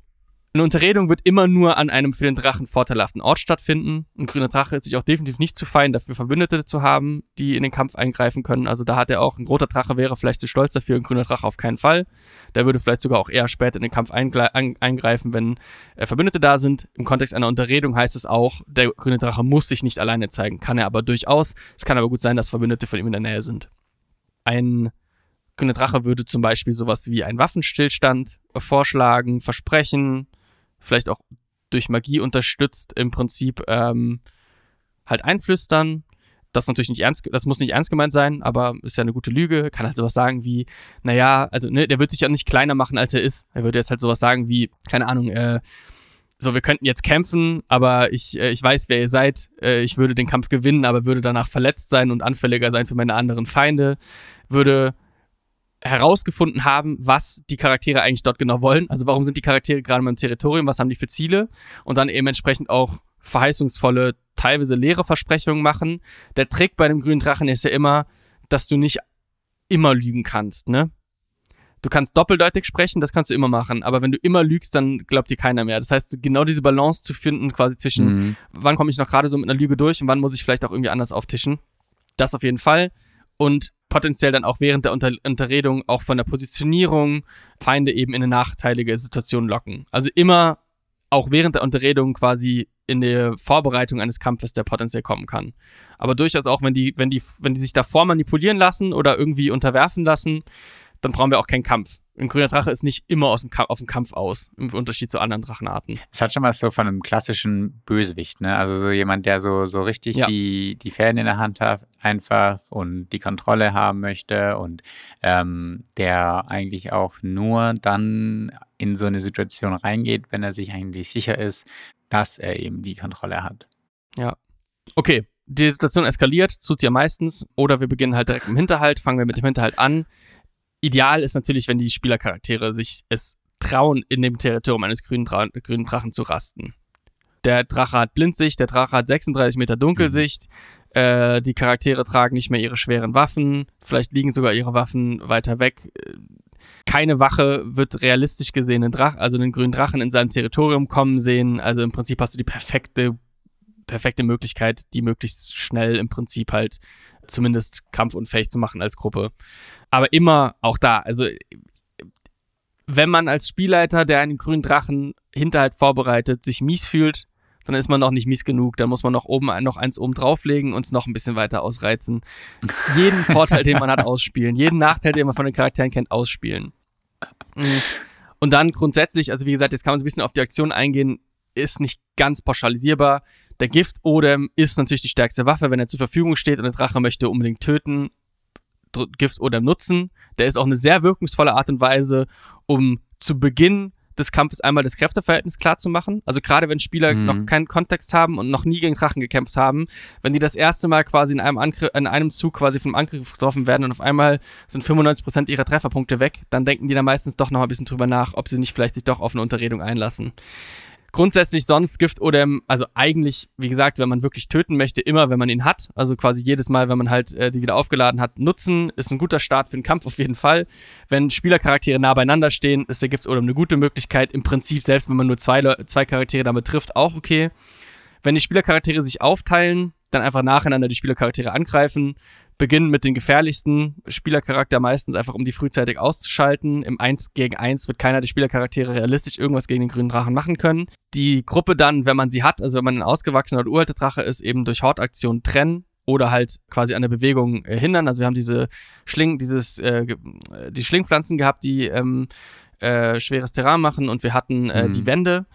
Eine Unterredung wird immer nur an einem für den Drachen vorteilhaften Ort stattfinden. Ein grüner Drache ist sich auch definitiv nicht zu fein, dafür Verbündete zu haben, die in den Kampf eingreifen können. Also da hat er auch, ein roter Drache wäre vielleicht zu stolz dafür, ein grüner Drache auf keinen Fall. Der würde vielleicht sogar auch eher später in den Kampf eingreifen, wenn äh, Verbündete da sind. Im Kontext einer Unterredung heißt es auch, der grüne Drache muss sich nicht alleine zeigen. Kann er aber durchaus. Es kann aber gut sein, dass Verbündete von ihm in der Nähe sind. Ein grüner Drache würde zum Beispiel sowas wie einen Waffenstillstand vorschlagen, versprechen, vielleicht auch durch Magie unterstützt, im Prinzip ähm, halt einflüstern. Das natürlich nicht ernst, das muss nicht ernst gemeint sein, aber ist ja eine gute Lüge. Kann halt sowas sagen wie, naja, also ne, der wird sich ja nicht kleiner machen, als er ist. Er würde jetzt halt sowas sagen wie, keine Ahnung, äh, so, wir könnten jetzt kämpfen, aber ich, äh, ich weiß, wer ihr seid. Äh, ich würde den Kampf gewinnen, aber würde danach verletzt sein und anfälliger sein für meine anderen Feinde. Würde herausgefunden haben, was die Charaktere eigentlich dort genau wollen. Also warum sind die Charaktere gerade meinem Territorium, was haben die für Ziele und dann eben entsprechend auch verheißungsvolle, teilweise leere Versprechungen machen. Der Trick bei dem grünen Drachen ist ja immer, dass du nicht immer lügen kannst, ne? Du kannst doppeldeutig sprechen, das kannst du immer machen, aber wenn du immer lügst, dann glaubt dir keiner mehr. Das heißt, genau diese Balance zu finden, quasi zwischen, mhm. wann komme ich noch gerade so mit einer Lüge durch und wann muss ich vielleicht auch irgendwie anders auftischen. Das auf jeden Fall. Und potenziell dann auch während der Unter Unterredung auch von der Positionierung Feinde eben in eine nachteilige Situation locken. Also immer auch während der Unterredung quasi in der Vorbereitung eines Kampfes, der potenziell kommen kann. Aber durchaus auch, wenn die, wenn die, wenn die sich davor manipulieren lassen oder irgendwie unterwerfen lassen, dann brauchen wir auch keinen Kampf. Ein grüner Drache ist nicht immer aus dem auf dem Kampf aus, im Unterschied zu anderen Drachenarten. Es hat schon was so von einem klassischen Bösewicht, ne? Also so jemand, der so, so richtig ja. die, die Fäden in der Hand hat, einfach und die Kontrolle haben möchte und ähm, der eigentlich auch nur dann in so eine Situation reingeht, wenn er sich eigentlich sicher ist, dass er eben die Kontrolle hat. Ja. Okay, die Situation eskaliert, tut sie ja meistens, oder wir beginnen halt direkt im Hinterhalt, fangen wir mit dem Hinterhalt an ideal ist natürlich, wenn die Spielercharaktere sich es trauen, in dem Territorium eines grünen, Dra grünen Drachen zu rasten. Der Drache hat Blindsicht, der Drache hat 36 Meter Dunkelsicht, mhm. äh, die Charaktere tragen nicht mehr ihre schweren Waffen, vielleicht liegen sogar ihre Waffen weiter weg. Keine Wache wird realistisch gesehen einen Drach, also einen grünen Drachen in seinem Territorium kommen sehen. Also im Prinzip hast du die perfekte, perfekte Möglichkeit, die möglichst schnell im Prinzip halt zumindest kampfunfähig zu machen als Gruppe. Aber immer auch da, also wenn man als Spielleiter, der einen grünen Drachen Hinterhalt vorbereitet, sich mies fühlt, dann ist man noch nicht mies genug. Dann muss man noch oben noch eins oben drauflegen und es noch ein bisschen weiter ausreizen. Jeden Vorteil, den man hat, ausspielen. Jeden Nachteil, den man von den Charakteren kennt, ausspielen. Mhm. Und dann grundsätzlich, also wie gesagt, jetzt kann man so ein bisschen auf die Aktion eingehen, ist nicht ganz pauschalisierbar. Der Giftodem ist natürlich die stärkste Waffe, wenn er zur Verfügung steht und der Drache möchte unbedingt töten, Giftodem nutzen. Der ist auch eine sehr wirkungsvolle Art und Weise, um zu Beginn des Kampfes einmal das Kräfteverhältnis klar zu machen. Also gerade wenn Spieler mhm. noch keinen Kontext haben und noch nie gegen Drachen gekämpft haben, wenn die das erste Mal quasi in einem, Angriff, in einem Zug quasi vom Angriff getroffen werden und auf einmal sind 95% ihrer Trefferpunkte weg, dann denken die da meistens doch noch ein bisschen drüber nach, ob sie nicht vielleicht sich doch auf eine Unterredung einlassen. Grundsätzlich sonst Gift oder, also eigentlich, wie gesagt, wenn man wirklich töten möchte, immer, wenn man ihn hat. Also quasi jedes Mal, wenn man halt äh, die wieder aufgeladen hat, nutzen. Ist ein guter Start für den Kampf auf jeden Fall. Wenn Spielercharaktere nah beieinander stehen, ist der Gift oder eine gute Möglichkeit. Im Prinzip, selbst wenn man nur zwei, zwei Charaktere damit trifft, auch okay. Wenn die Spielercharaktere sich aufteilen, dann einfach nacheinander die Spielercharaktere angreifen beginnen mit den gefährlichsten Spielercharakter meistens einfach, um die frühzeitig auszuschalten. Im 1 gegen 1 wird keiner der Spielercharaktere realistisch irgendwas gegen den grünen Drachen machen können. Die Gruppe dann, wenn man sie hat, also wenn man ein ausgewachsener oder uralter Drache ist, eben durch Hortaktionen trennen oder halt quasi an der Bewegung äh, hindern. Also wir haben diese Schling, dieses, äh, die Schlingpflanzen gehabt, die ähm, äh, schweres Terrain machen und wir hatten äh, mhm. die Wände.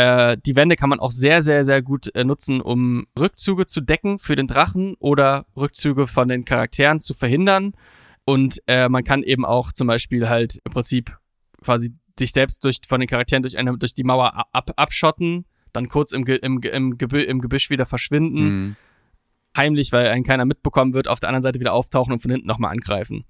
Äh, die Wände kann man auch sehr, sehr, sehr gut äh, nutzen, um Rückzüge zu decken für den Drachen oder Rückzüge von den Charakteren zu verhindern. Und äh, man kann eben auch zum Beispiel halt im Prinzip quasi sich selbst durch, von den Charakteren durch, eine, durch die Mauer ab, abschotten, dann kurz im, im, im, Gebü im Gebüsch wieder verschwinden. Mhm. Heimlich, weil einen keiner mitbekommen wird, auf der anderen Seite wieder auftauchen und von hinten nochmal angreifen.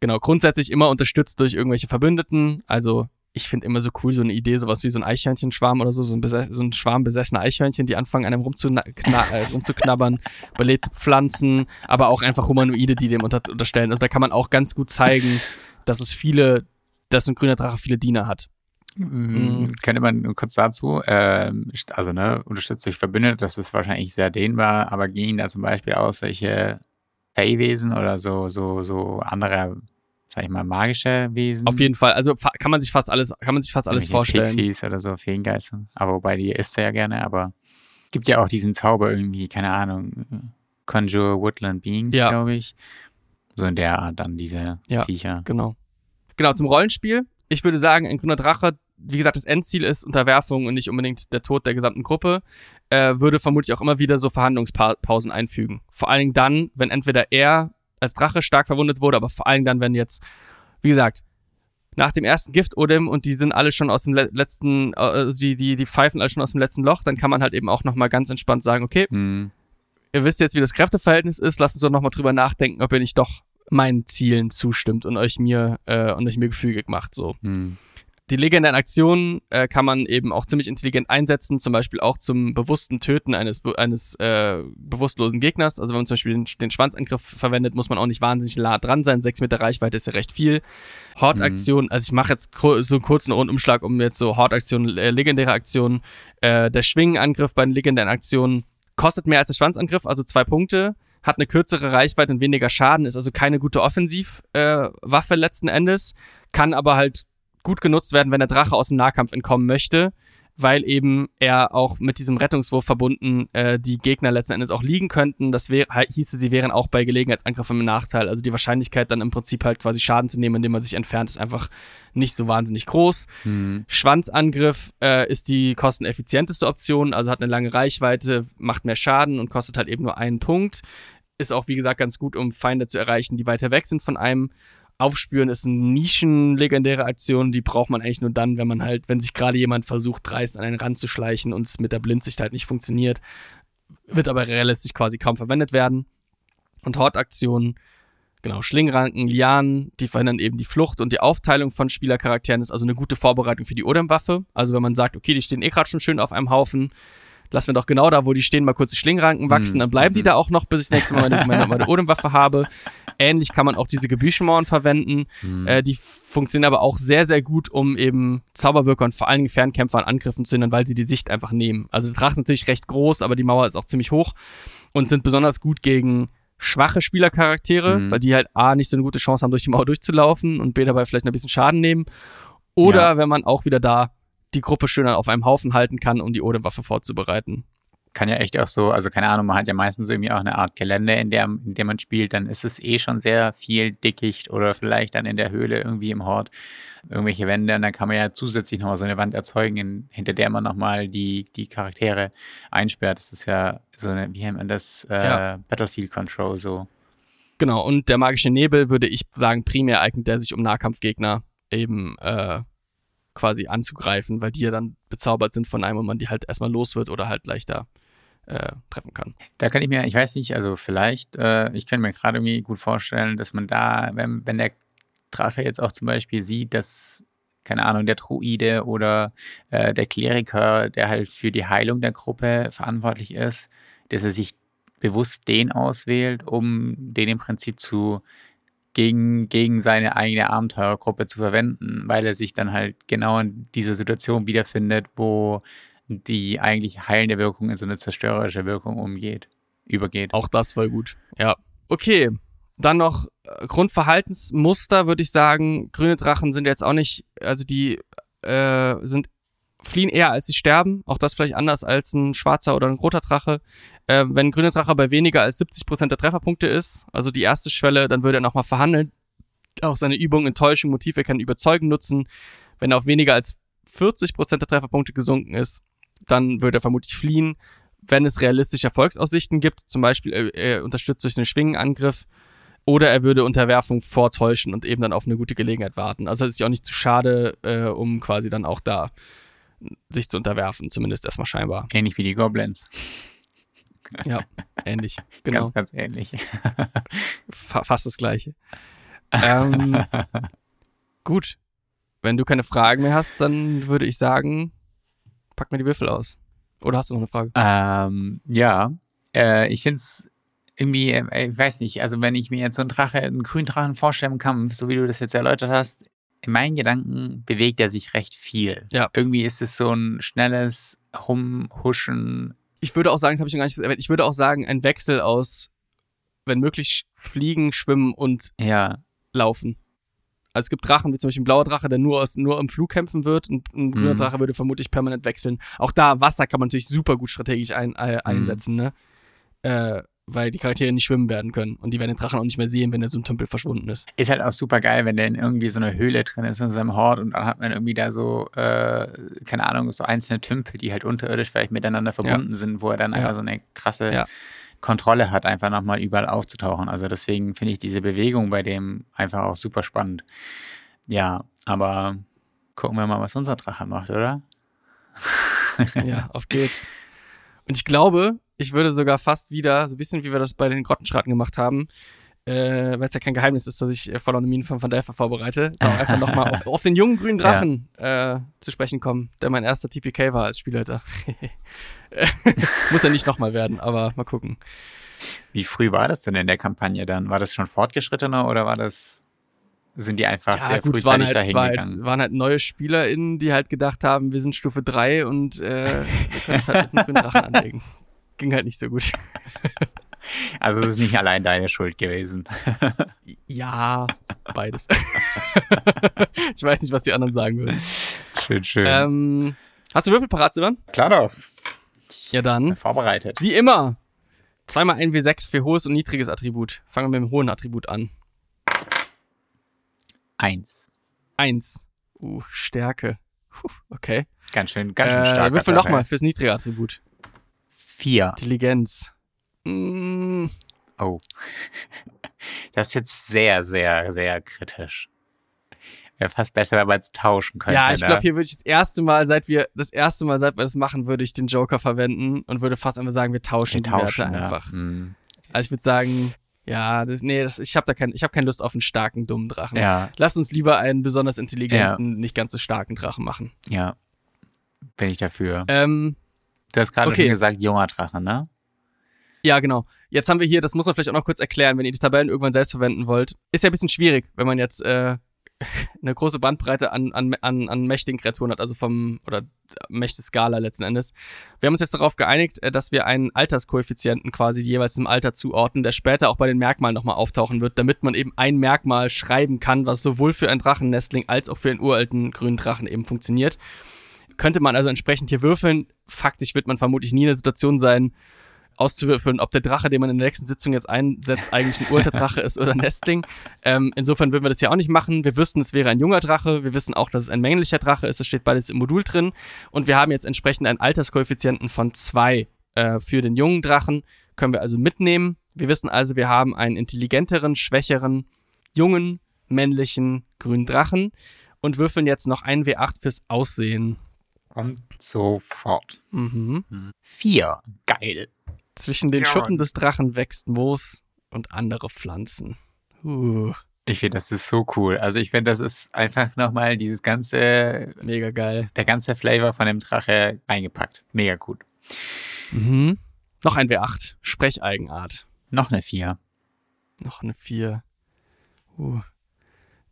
Genau, grundsätzlich immer unterstützt durch irgendwelche Verbündeten, also ich finde immer so cool, so eine Idee, sowas wie so ein Eichhörnchenschwarm oder so, so ein, so ein Schwarm besessener Eichhörnchen, die anfangen, einem äh, rumzuknabbern, belebte Pflanzen, aber auch einfach Humanoide, die dem unter unterstellen. Also da kann man auch ganz gut zeigen, dass es viele, dass ein grüner Drache viele Diener hat. Mhm. Mm. Könnte man nur kurz dazu, äh, also ne, unterstützt durch Verbündete, das ist wahrscheinlich sehr dehnbar, aber gehen da zum Beispiel auch solche Fey-Wesen oder so, so, so andere sag ich mal, magische Wesen. Auf jeden Fall. Also kann man sich fast alles, kann man sich fast alles vorstellen. Pixies oder so, Feengeister. Aber wobei die isst er ja gerne, aber gibt ja auch diesen Zauber irgendwie, keine Ahnung, Conjure Woodland Beings, ja. glaube ich. So in der Art dann diese ja, Viecher. Genau. Genau, zum Rollenspiel. Ich würde sagen, ein grüner Drache, wie gesagt, das Endziel ist Unterwerfung und nicht unbedingt der Tod der gesamten Gruppe, äh, würde vermutlich auch immer wieder so Verhandlungspausen einfügen. Vor allen Dingen dann, wenn entweder er als Drache stark verwundet wurde, aber vor allem dann, wenn jetzt, wie gesagt, nach dem ersten Gift Odem und die sind alle schon aus dem letzten, also die, die, die pfeifen alle schon aus dem letzten Loch, dann kann man halt eben auch nochmal ganz entspannt sagen, okay, mhm. ihr wisst jetzt, wie das Kräfteverhältnis ist, lasst uns doch nochmal drüber nachdenken, ob ihr nicht doch meinen Zielen zustimmt und euch mir, äh, und euch mir gefügig macht, so. Mhm. Die legendären Aktionen äh, kann man eben auch ziemlich intelligent einsetzen, zum Beispiel auch zum bewussten Töten eines, eines äh, bewusstlosen Gegners. Also wenn man zum Beispiel den, den, Schwanzangriff verwendet, muss man auch nicht wahnsinnig nah dran sein. Sechs Meter Reichweite ist ja recht viel. Horde-Aktion, mhm. also ich mache jetzt so einen kurzen Rundumschlag um jetzt so Horde-Aktionen, äh, legendäre Aktionen. Äh, der Schwingenangriff bei den legendären Aktionen kostet mehr als der Schwanzangriff, also zwei Punkte hat eine kürzere Reichweite und weniger Schaden, ist also keine gute Offensivwaffe äh, letzten Endes, kann aber halt gut genutzt werden, wenn der Drache aus dem Nahkampf entkommen möchte, weil eben er auch mit diesem Rettungswurf verbunden äh, die Gegner letzten Endes auch liegen könnten. Das wär, hieße, sie wären auch bei Gelegenheitsangriffen im Nachteil. Also die Wahrscheinlichkeit dann im Prinzip halt quasi Schaden zu nehmen, indem man sich entfernt, ist einfach nicht so wahnsinnig groß. Mhm. Schwanzangriff äh, ist die kosteneffizienteste Option, also hat eine lange Reichweite, macht mehr Schaden und kostet halt eben nur einen Punkt. Ist auch, wie gesagt, ganz gut, um Feinde zu erreichen, die weiter weg sind von einem. Aufspüren ist eine nischenlegendäre Aktion, die braucht man eigentlich nur dann, wenn man halt, wenn sich gerade jemand versucht, dreist an einen Rand zu schleichen und es mit der Blindsicht halt nicht funktioniert. Wird aber realistisch quasi kaum verwendet werden. Und Hortaktionen, genau, Schlingranken, Lianen, die verhindern eben die Flucht und die Aufteilung von Spielercharakteren ist also eine gute Vorbereitung für die Odem-Waffe. Also wenn man sagt, okay, die stehen eh gerade schon schön auf einem Haufen, lassen wir doch genau da, wo die stehen, mal kurz die Schlingranken wachsen, mhm. dann bleiben die da auch noch, bis ich das nächste Mal meine, meine, meine Odemwaffe habe. Ähnlich kann man auch diese Gebüschenmauern verwenden. Mhm. Äh, die funktionieren aber auch sehr, sehr gut, um eben Zauberwirker und vor allen Dingen Fernkämpfer an Angriffen zu hindern, weil sie die Sicht einfach nehmen. Also der Drache ist natürlich recht groß, aber die Mauer ist auch ziemlich hoch und sind besonders gut gegen schwache Spielercharaktere, mhm. weil die halt A nicht so eine gute Chance haben, durch die Mauer durchzulaufen und B dabei vielleicht ein bisschen Schaden nehmen. Oder ja. wenn man auch wieder da die Gruppe schöner auf einem Haufen halten kann, um die Odewaffe vorzubereiten. Kann ja echt auch so, also keine Ahnung, man hat ja meistens irgendwie auch eine Art Gelände, in der, in der man spielt, dann ist es eh schon sehr viel Dickicht oder vielleicht dann in der Höhle irgendwie im Hort irgendwelche Wände und dann kann man ja zusätzlich nochmal so eine Wand erzeugen, in, hinter der man nochmal die, die Charaktere einsperrt. Das ist ja so eine, wie nennt man das, äh, ja. Battlefield Control so. Genau, und der magische Nebel, würde ich sagen, primär eignet der sich um Nahkampfgegner eben äh, quasi anzugreifen, weil die ja dann bezaubert sind von einem und man die halt erstmal los wird oder halt leichter äh, treffen kann. Da kann ich mir, ich weiß nicht, also vielleicht, äh, ich kann mir gerade irgendwie gut vorstellen, dass man da, wenn, wenn der Drache jetzt auch zum Beispiel sieht, dass, keine Ahnung, der Druide oder äh, der Kleriker, der halt für die Heilung der Gruppe verantwortlich ist, dass er sich bewusst den auswählt, um den im Prinzip zu gegen, gegen seine eigene Abenteurergruppe zu verwenden, weil er sich dann halt genau in dieser Situation wiederfindet, wo die eigentlich heilende Wirkung in so eine zerstörerische Wirkung umgeht, übergeht. Auch das war gut. Ja. Okay. Dann noch äh, Grundverhaltensmuster, würde ich sagen. Grüne Drachen sind jetzt auch nicht, also die äh, sind fliehen eher als sie sterben. Auch das vielleicht anders als ein schwarzer oder ein roter Drache. Äh, wenn ein grüner Drache bei weniger als 70% der Trefferpunkte ist, also die erste Schwelle, dann würde er nochmal verhandeln. Auch seine Übung, Enttäuschung, Motive Überzeugen nutzen. Wenn er auf weniger als 40% der Trefferpunkte gesunken ist, dann würde er vermutlich fliehen. Wenn es realistische Erfolgsaussichten gibt, zum Beispiel er, er unterstützt durch einen Schwingenangriff, oder er würde Unterwerfung vortäuschen und eben dann auf eine gute Gelegenheit warten. Also es ist ja auch nicht zu schade, äh, um quasi dann auch da sich zu unterwerfen, zumindest erstmal scheinbar. Ähnlich wie die Goblins. Ja, ähnlich. Genau. Ganz, ganz ähnlich. fast das Gleiche. Ähm, gut. Wenn du keine Fragen mehr hast, dann würde ich sagen, pack mir die Würfel aus. Oder hast du noch eine Frage? Ähm, ja. Äh, ich finde es irgendwie, äh, ich weiß nicht, also wenn ich mir jetzt so einen Drache, einen grünen Drachen vorstellen kann, so wie du das jetzt erläutert hast, in meinen Gedanken bewegt er sich recht viel. Ja. Irgendwie ist es so ein schnelles Humhuschen. Ich würde auch sagen, das habe ich noch gar nicht erwähnt, ich würde auch sagen, ein Wechsel aus, wenn möglich, fliegen, schwimmen und ja. laufen. Also es gibt Drachen, wie zum Beispiel ein blauer Drache, der nur, aus, nur im Flug kämpfen wird und ein grüner mhm. Drache würde vermutlich permanent wechseln. Auch da, Wasser kann man natürlich super gut strategisch ein, äh, mhm. einsetzen, mhm. ne? Äh, weil die Charaktere nicht schwimmen werden können und die werden den Drachen auch nicht mehr sehen, wenn der so im Tümpel verschwunden ist. Ist halt auch super geil, wenn der in irgendwie so einer Höhle drin ist in seinem Hort und dann hat man irgendwie da so, äh, keine Ahnung, so einzelne Tümpel, die halt unterirdisch vielleicht miteinander verbunden ja. sind, wo er dann ja. einfach so eine krasse ja. Kontrolle hat, einfach nochmal überall aufzutauchen. Also deswegen finde ich diese Bewegung bei dem einfach auch super spannend. Ja, aber gucken wir mal, was unser Drache macht, oder? ja, auf geht's. Und ich glaube, ich würde sogar fast wieder, so ein bisschen wie wir das bei den Grottenschratten gemacht haben, äh, weil es ja kein Geheimnis ist, dass ich äh, voll on the Minen von Van Delfer vorbereite, auch einfach nochmal auf, auf, den jungen grünen Drachen ja. äh, zu sprechen kommen, der mein erster TPK war als Spielleiter. Muss ja nicht nochmal werden, aber mal gucken. Wie früh war das denn in der Kampagne dann? War das schon fortgeschrittener oder war das sind die einfach ja, sehr gut, frühzeitig waren halt, dahin war gegangen. Halt, waren halt neue SpielerInnen, die halt gedacht haben, wir sind Stufe 3 und äh, wir können es halt mit einem grünen Drachen anlegen. Ging halt nicht so gut. Also es ist nicht allein deine Schuld gewesen. Ja, beides. ich weiß nicht, was die anderen sagen würden. Schön, schön. Ähm, hast du Würfel parat, Silvan? Klar doch. Ja dann. Vorbereitet. Wie immer. Zweimal ein W6 für hohes und niedriges Attribut. Fangen wir mit dem hohen Attribut an. Eins. Eins. Uh, Stärke. Puh, okay. Ganz schön, ganz schön äh, stark. Würfel nochmal fürs niedrige Attribut. Vier. Intelligenz. Mm. Oh. Das ist jetzt sehr, sehr, sehr kritisch. Wäre fast besser, wenn man es tauschen könnte. Ja, ich ne? glaube, hier würde ich das erste Mal, seit wir, das erste Mal, seit wir das machen, würde ich den Joker verwenden und würde fast einfach sagen, wir tauschen, wir tauschen die Werte einfach. Ja. Hm. Also ich würde sagen, ja, das, nee, das, ich habe da kein, ich habe keine Lust auf einen starken, dummen Drachen. Ja. Lass uns lieber einen besonders intelligenten, ja. nicht ganz so starken Drachen machen. Ja, bin ich dafür. Ähm, du hast gerade okay. schon gesagt, junger Drache, ne? Ja, genau. Jetzt haben wir hier, das muss man vielleicht auch noch kurz erklären, wenn ihr die Tabellen irgendwann selbst verwenden wollt. Ist ja ein bisschen schwierig, wenn man jetzt äh, eine große Bandbreite an, an, an, an mächtigen Kreaturen hat, also vom, oder Mächte-Skala letzten Endes. Wir haben uns jetzt darauf geeinigt, äh, dass wir einen Alterskoeffizienten quasi jeweils im Alter zuordnen, der später auch bei den Merkmalen nochmal auftauchen wird, damit man eben ein Merkmal schreiben kann, was sowohl für einen Drachennestling als auch für einen uralten grünen Drachen eben funktioniert. Könnte man also entsprechend hier würfeln. Faktisch wird man vermutlich nie in der Situation sein, auszuwürfeln, ob der Drache, den man in der nächsten Sitzung jetzt einsetzt, eigentlich ein urter Drache ist oder ein Nestling. Ähm, insofern würden wir das ja auch nicht machen. Wir wüssten, es wäre ein junger Drache. Wir wissen auch, dass es ein männlicher Drache ist. Das steht beides im Modul drin. Und wir haben jetzt entsprechend einen Alterskoeffizienten von zwei äh, für den jungen Drachen. Können wir also mitnehmen. Wir wissen also, wir haben einen intelligenteren, schwächeren, jungen, männlichen, grünen Drachen und würfeln jetzt noch ein W8 fürs Aussehen. Und sofort. Mhm. Vier. Geil. Zwischen den ja, Schuppen des Drachen wächst Moos und andere Pflanzen. Uh. Ich finde, das ist so cool. Also ich finde, das ist einfach nochmal dieses ganze... Mega geil. Der ganze Flavor von dem Drache eingepackt. Mega gut. Mhm. Noch ein W8. Sprecheigenart. Noch eine 4. Noch eine 4. Uh.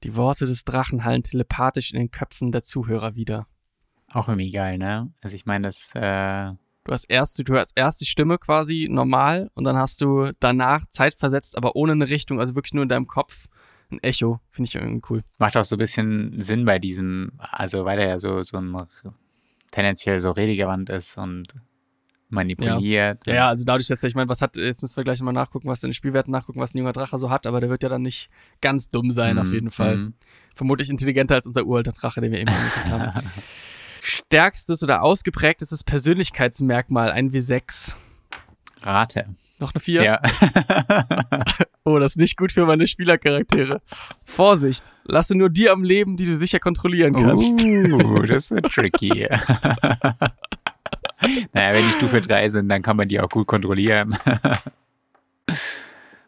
Die Worte des Drachen hallen telepathisch in den Köpfen der Zuhörer wieder. Auch irgendwie geil, ne? Also ich meine, das... Äh Du hast erst, du hast erst die Stimme quasi normal und dann hast du danach zeitversetzt, aber ohne eine Richtung, also wirklich nur in deinem Kopf ein Echo. Finde ich irgendwie cool. Macht auch so ein bisschen Sinn bei diesem, also weil er ja so, so ein tendenziell so redegewandt ist und manipuliert. Ja, ja, also dadurch, dass ich meine, was hat, jetzt müssen wir gleich mal nachgucken, was denn Spielwerten nachgucken, was ein junger Drache so hat, aber der wird ja dann nicht ganz dumm sein, mm, auf jeden Fall. Mm. Vermutlich intelligenter als unser uralter Drache, den wir eben angeguckt haben. stärkstes oder ausgeprägtestes Persönlichkeitsmerkmal, ein W6? Rate. Noch eine 4? Ja. oh, das ist nicht gut für meine Spielercharaktere. Vorsicht, lasse nur die am Leben, die du sicher kontrollieren kannst. Uh, das wird tricky. naja, wenn die Stufe 3 sind, dann kann man die auch gut kontrollieren.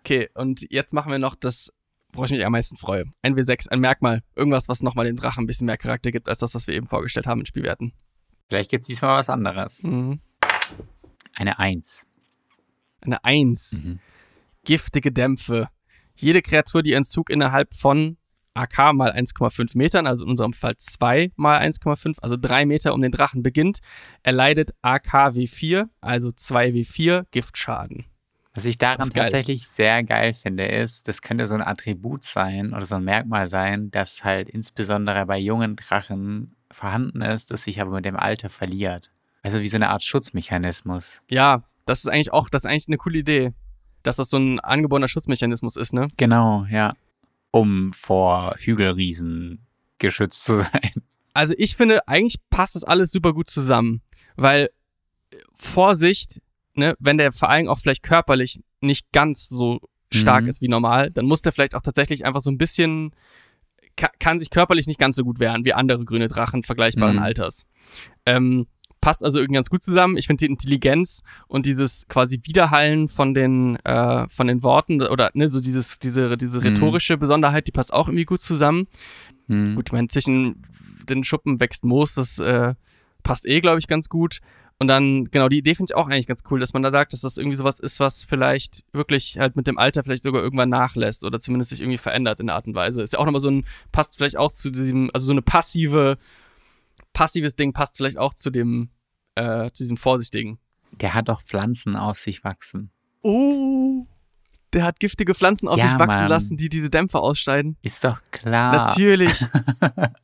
okay, und jetzt machen wir noch das worauf ich mich am meisten freue. Ein W6, ein Merkmal, irgendwas, was nochmal dem Drachen ein bisschen mehr Charakter gibt, als das, was wir eben vorgestellt haben in Spielwerten. Vielleicht gibt es diesmal was anderes. Mhm. Eine Eins. Eine Eins. Mhm. Giftige Dämpfe. Jede Kreatur, die ihren Zug innerhalb von AK mal 1,5 Metern, also in unserem Fall 2 mal 1,5, also 3 Meter um den Drachen beginnt, erleidet AK W4, also 2W4 Giftschaden. Was ich daran tatsächlich sehr geil finde, ist, das könnte so ein Attribut sein oder so ein Merkmal sein, das halt insbesondere bei jungen Drachen vorhanden ist, das sich aber mit dem Alter verliert. Also wie so eine Art Schutzmechanismus. Ja, das ist eigentlich auch, das ist eigentlich eine coole Idee, dass das so ein angeborener Schutzmechanismus ist, ne? Genau, ja. Um vor Hügelriesen geschützt zu sein. Also ich finde, eigentlich passt das alles super gut zusammen, weil Vorsicht, ne, wenn der vor allem auch vielleicht körperlich nicht ganz so stark mhm. ist wie normal, dann muss der vielleicht auch tatsächlich einfach so ein bisschen, kann, kann sich körperlich nicht ganz so gut wehren wie andere grüne Drachen vergleichbaren mhm. Alters. Ähm, passt also irgendwie ganz gut zusammen. Ich finde die Intelligenz und dieses quasi Wiederhallen von den, äh, von den Worten oder ne, so dieses, diese, diese mhm. rhetorische Besonderheit, die passt auch irgendwie gut zusammen. Mhm. Gut, ich meine, zwischen den Schuppen wächst Moos, das äh, passt eh, glaube ich, ganz gut. Und dann, genau, die Idee finde ich auch eigentlich ganz cool, dass man da sagt, dass das irgendwie sowas ist, was vielleicht wirklich halt mit dem Alter vielleicht sogar irgendwann nachlässt oder zumindest sich irgendwie verändert in der Art und Weise. Ist ja auch nochmal so ein, passt vielleicht auch zu diesem, also so eine passive, passives Ding passt vielleicht auch zu dem, äh, zu diesem Vorsichtigen. Der hat doch Pflanzen auf sich wachsen. Oh, der hat giftige Pflanzen auf ja, sich wachsen Mann. lassen, die diese Dämpfe ausscheiden. Ist doch klar. Natürlich.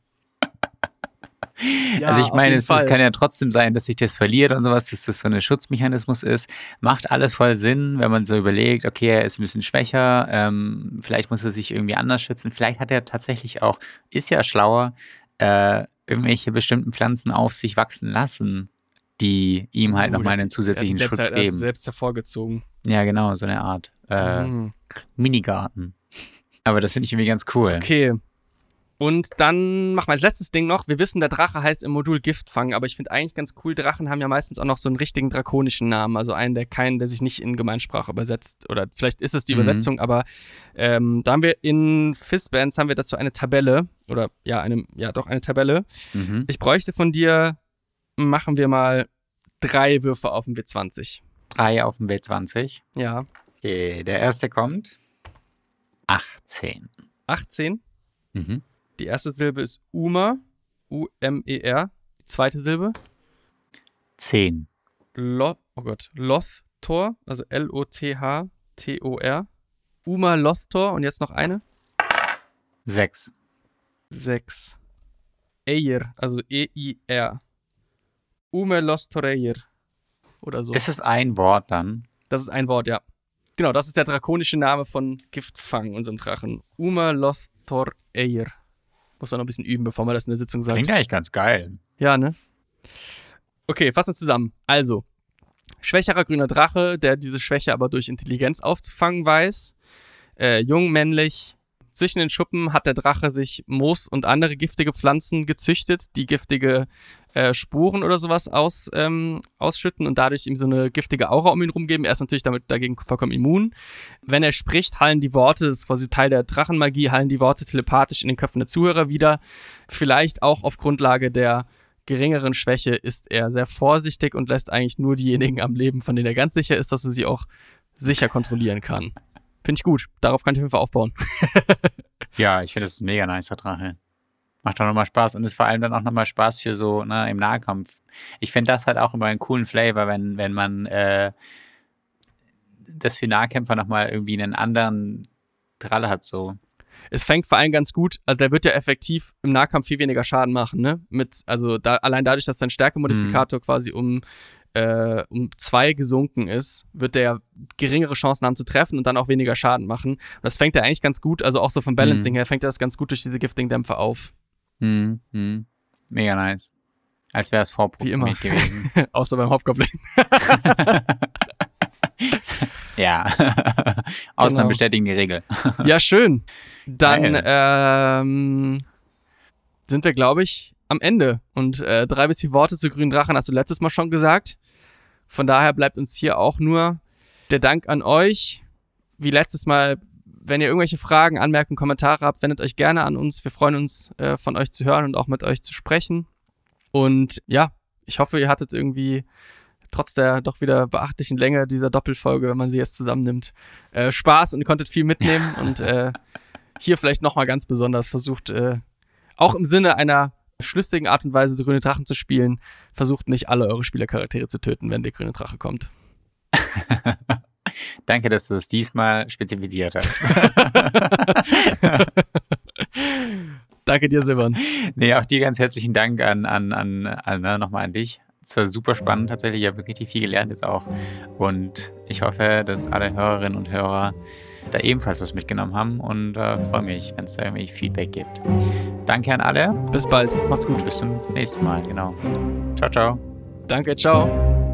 Ja, also ich meine, es, es, kann ja trotzdem sein, dass sich das verliert und sowas, dass das so ein Schutzmechanismus ist. Macht alles voll Sinn, wenn man so überlegt, okay, er ist ein bisschen schwächer, ähm, vielleicht muss er sich irgendwie anders schützen, vielleicht hat er tatsächlich auch, ist ja schlauer, äh, irgendwelche bestimmten Pflanzen auf sich wachsen lassen, die ihm halt oh, nochmal einen zusätzlichen Schutz selbst, geben. selbst hervorgezogen. Ja, genau, so eine Art äh, mm. Minigarten. Aber das finde ich irgendwie ganz cool. Okay, und dann machen wir als letztes Ding noch. Wir wissen, der Drache heißt im Modul Giftfang, aber ich finde eigentlich ganz cool, Drachen haben ja meistens auch noch so einen richtigen drakonischen Namen. Also einen, der keinen, der sich nicht in Gemeinsprache übersetzt. Oder vielleicht ist es die mhm. Übersetzung, aber ähm, da haben wir in Fistbands haben wir dazu eine Tabelle. Oder ja, eine, ja, doch eine Tabelle. Mhm. Ich bräuchte von dir, machen wir mal drei Würfe auf dem W20. Drei auf dem W20? Ja. Okay, der erste kommt. 18. 18? Mhm. Die erste Silbe ist Uma, U-M-E-R. Die zweite Silbe? Zehn. Lo oh Gott, Lothtor, also L-O-T-H-T-O-R. Uma Lothtor und jetzt noch eine? Sechs. Sechs. Eir, also E-I-R. Ume Lostoreir. Oder so. Ist es ein Wort dann? Das ist ein Wort, ja. Genau, das ist der drakonische Name von Giftfang, unserem Drachen. Uma Lostor Eir. Muss man noch ein bisschen üben, bevor man das in der Sitzung sagt. Klingt eigentlich ganz geil. Ja, ne? Okay, fassen wir zusammen. Also, schwächerer grüner Drache, der diese Schwäche aber durch Intelligenz aufzufangen weiß. Äh, jung, männlich. Zwischen den Schuppen hat der Drache sich Moos und andere giftige Pflanzen gezüchtet, die giftige äh, Spuren oder sowas aus, ähm, ausschütten und dadurch ihm so eine giftige Aura um ihn rumgeben. Er ist natürlich damit dagegen vollkommen immun. Wenn er spricht, hallen die Worte, das ist quasi Teil der Drachenmagie, hallen die Worte telepathisch in den Köpfen der Zuhörer wieder. Vielleicht auch auf Grundlage der geringeren Schwäche ist er sehr vorsichtig und lässt eigentlich nur diejenigen am Leben, von denen er ganz sicher ist, dass er sie auch sicher kontrollieren kann. Finde ich gut. Darauf kann ich auf jeden Fall aufbauen. ja, ich finde, das mega nicer Drache. Macht auch nochmal Spaß und ist vor allem dann auch nochmal Spaß für so, ne, im Nahkampf. Ich finde das halt auch immer einen coolen Flavor, wenn, wenn man äh, das für Nahkämpfer nochmal irgendwie einen anderen Tralle hat, so. Es fängt vor allem ganz gut, also der wird ja effektiv im Nahkampf viel weniger Schaden machen, ne? Mit, also da, allein dadurch, dass sein Stärkemodifikator mhm. quasi um, äh, um zwei gesunken ist, wird der geringere Chancen haben zu treffen und dann auch weniger Schaden machen. Und das fängt er eigentlich ganz gut, also auch so vom Balancing mhm. her, fängt er das ganz gut durch diese Gifting-Dämpfe auf. Hm, hm. Mega nice. Als wäre es vorprogrammiert gewesen. Außer beim Hauptgoblin. ja. Ausnahmen genau. bestätigen die Regel. ja, schön. Dann ähm, sind wir, glaube ich, am Ende. Und äh, drei bis vier Worte zu Grünen Drachen hast du letztes Mal schon gesagt. Von daher bleibt uns hier auch nur der Dank an euch. Wie letztes Mal wenn ihr irgendwelche Fragen, Anmerkungen, Kommentare habt, wendet euch gerne an uns. Wir freuen uns, äh, von euch zu hören und auch mit euch zu sprechen. Und ja, ich hoffe, ihr hattet irgendwie trotz der doch wieder beachtlichen Länge dieser Doppelfolge, wenn man sie jetzt zusammennimmt, äh, Spaß und ihr konntet viel mitnehmen und äh, hier vielleicht nochmal ganz besonders versucht, äh, auch im Sinne einer schlüssigen Art und Weise so grüne Drachen zu spielen, versucht nicht alle eure Spielercharaktere zu töten, wenn der grüne Drache kommt. Danke, dass du es diesmal spezifiziert hast. Danke dir, Silvan. Nee, auch dir ganz herzlichen Dank an, an, an, an ne, nochmal an dich. Es war super spannend tatsächlich. Ich habe richtig viel gelernt jetzt auch. Und ich hoffe, dass alle Hörerinnen und Hörer da ebenfalls was mitgenommen haben und äh, freue mich, wenn es da irgendwie Feedback gibt. Danke an alle. Bis bald. Macht's gut. Bis zum nächsten Mal. Genau. Ciao, ciao. Danke, ciao.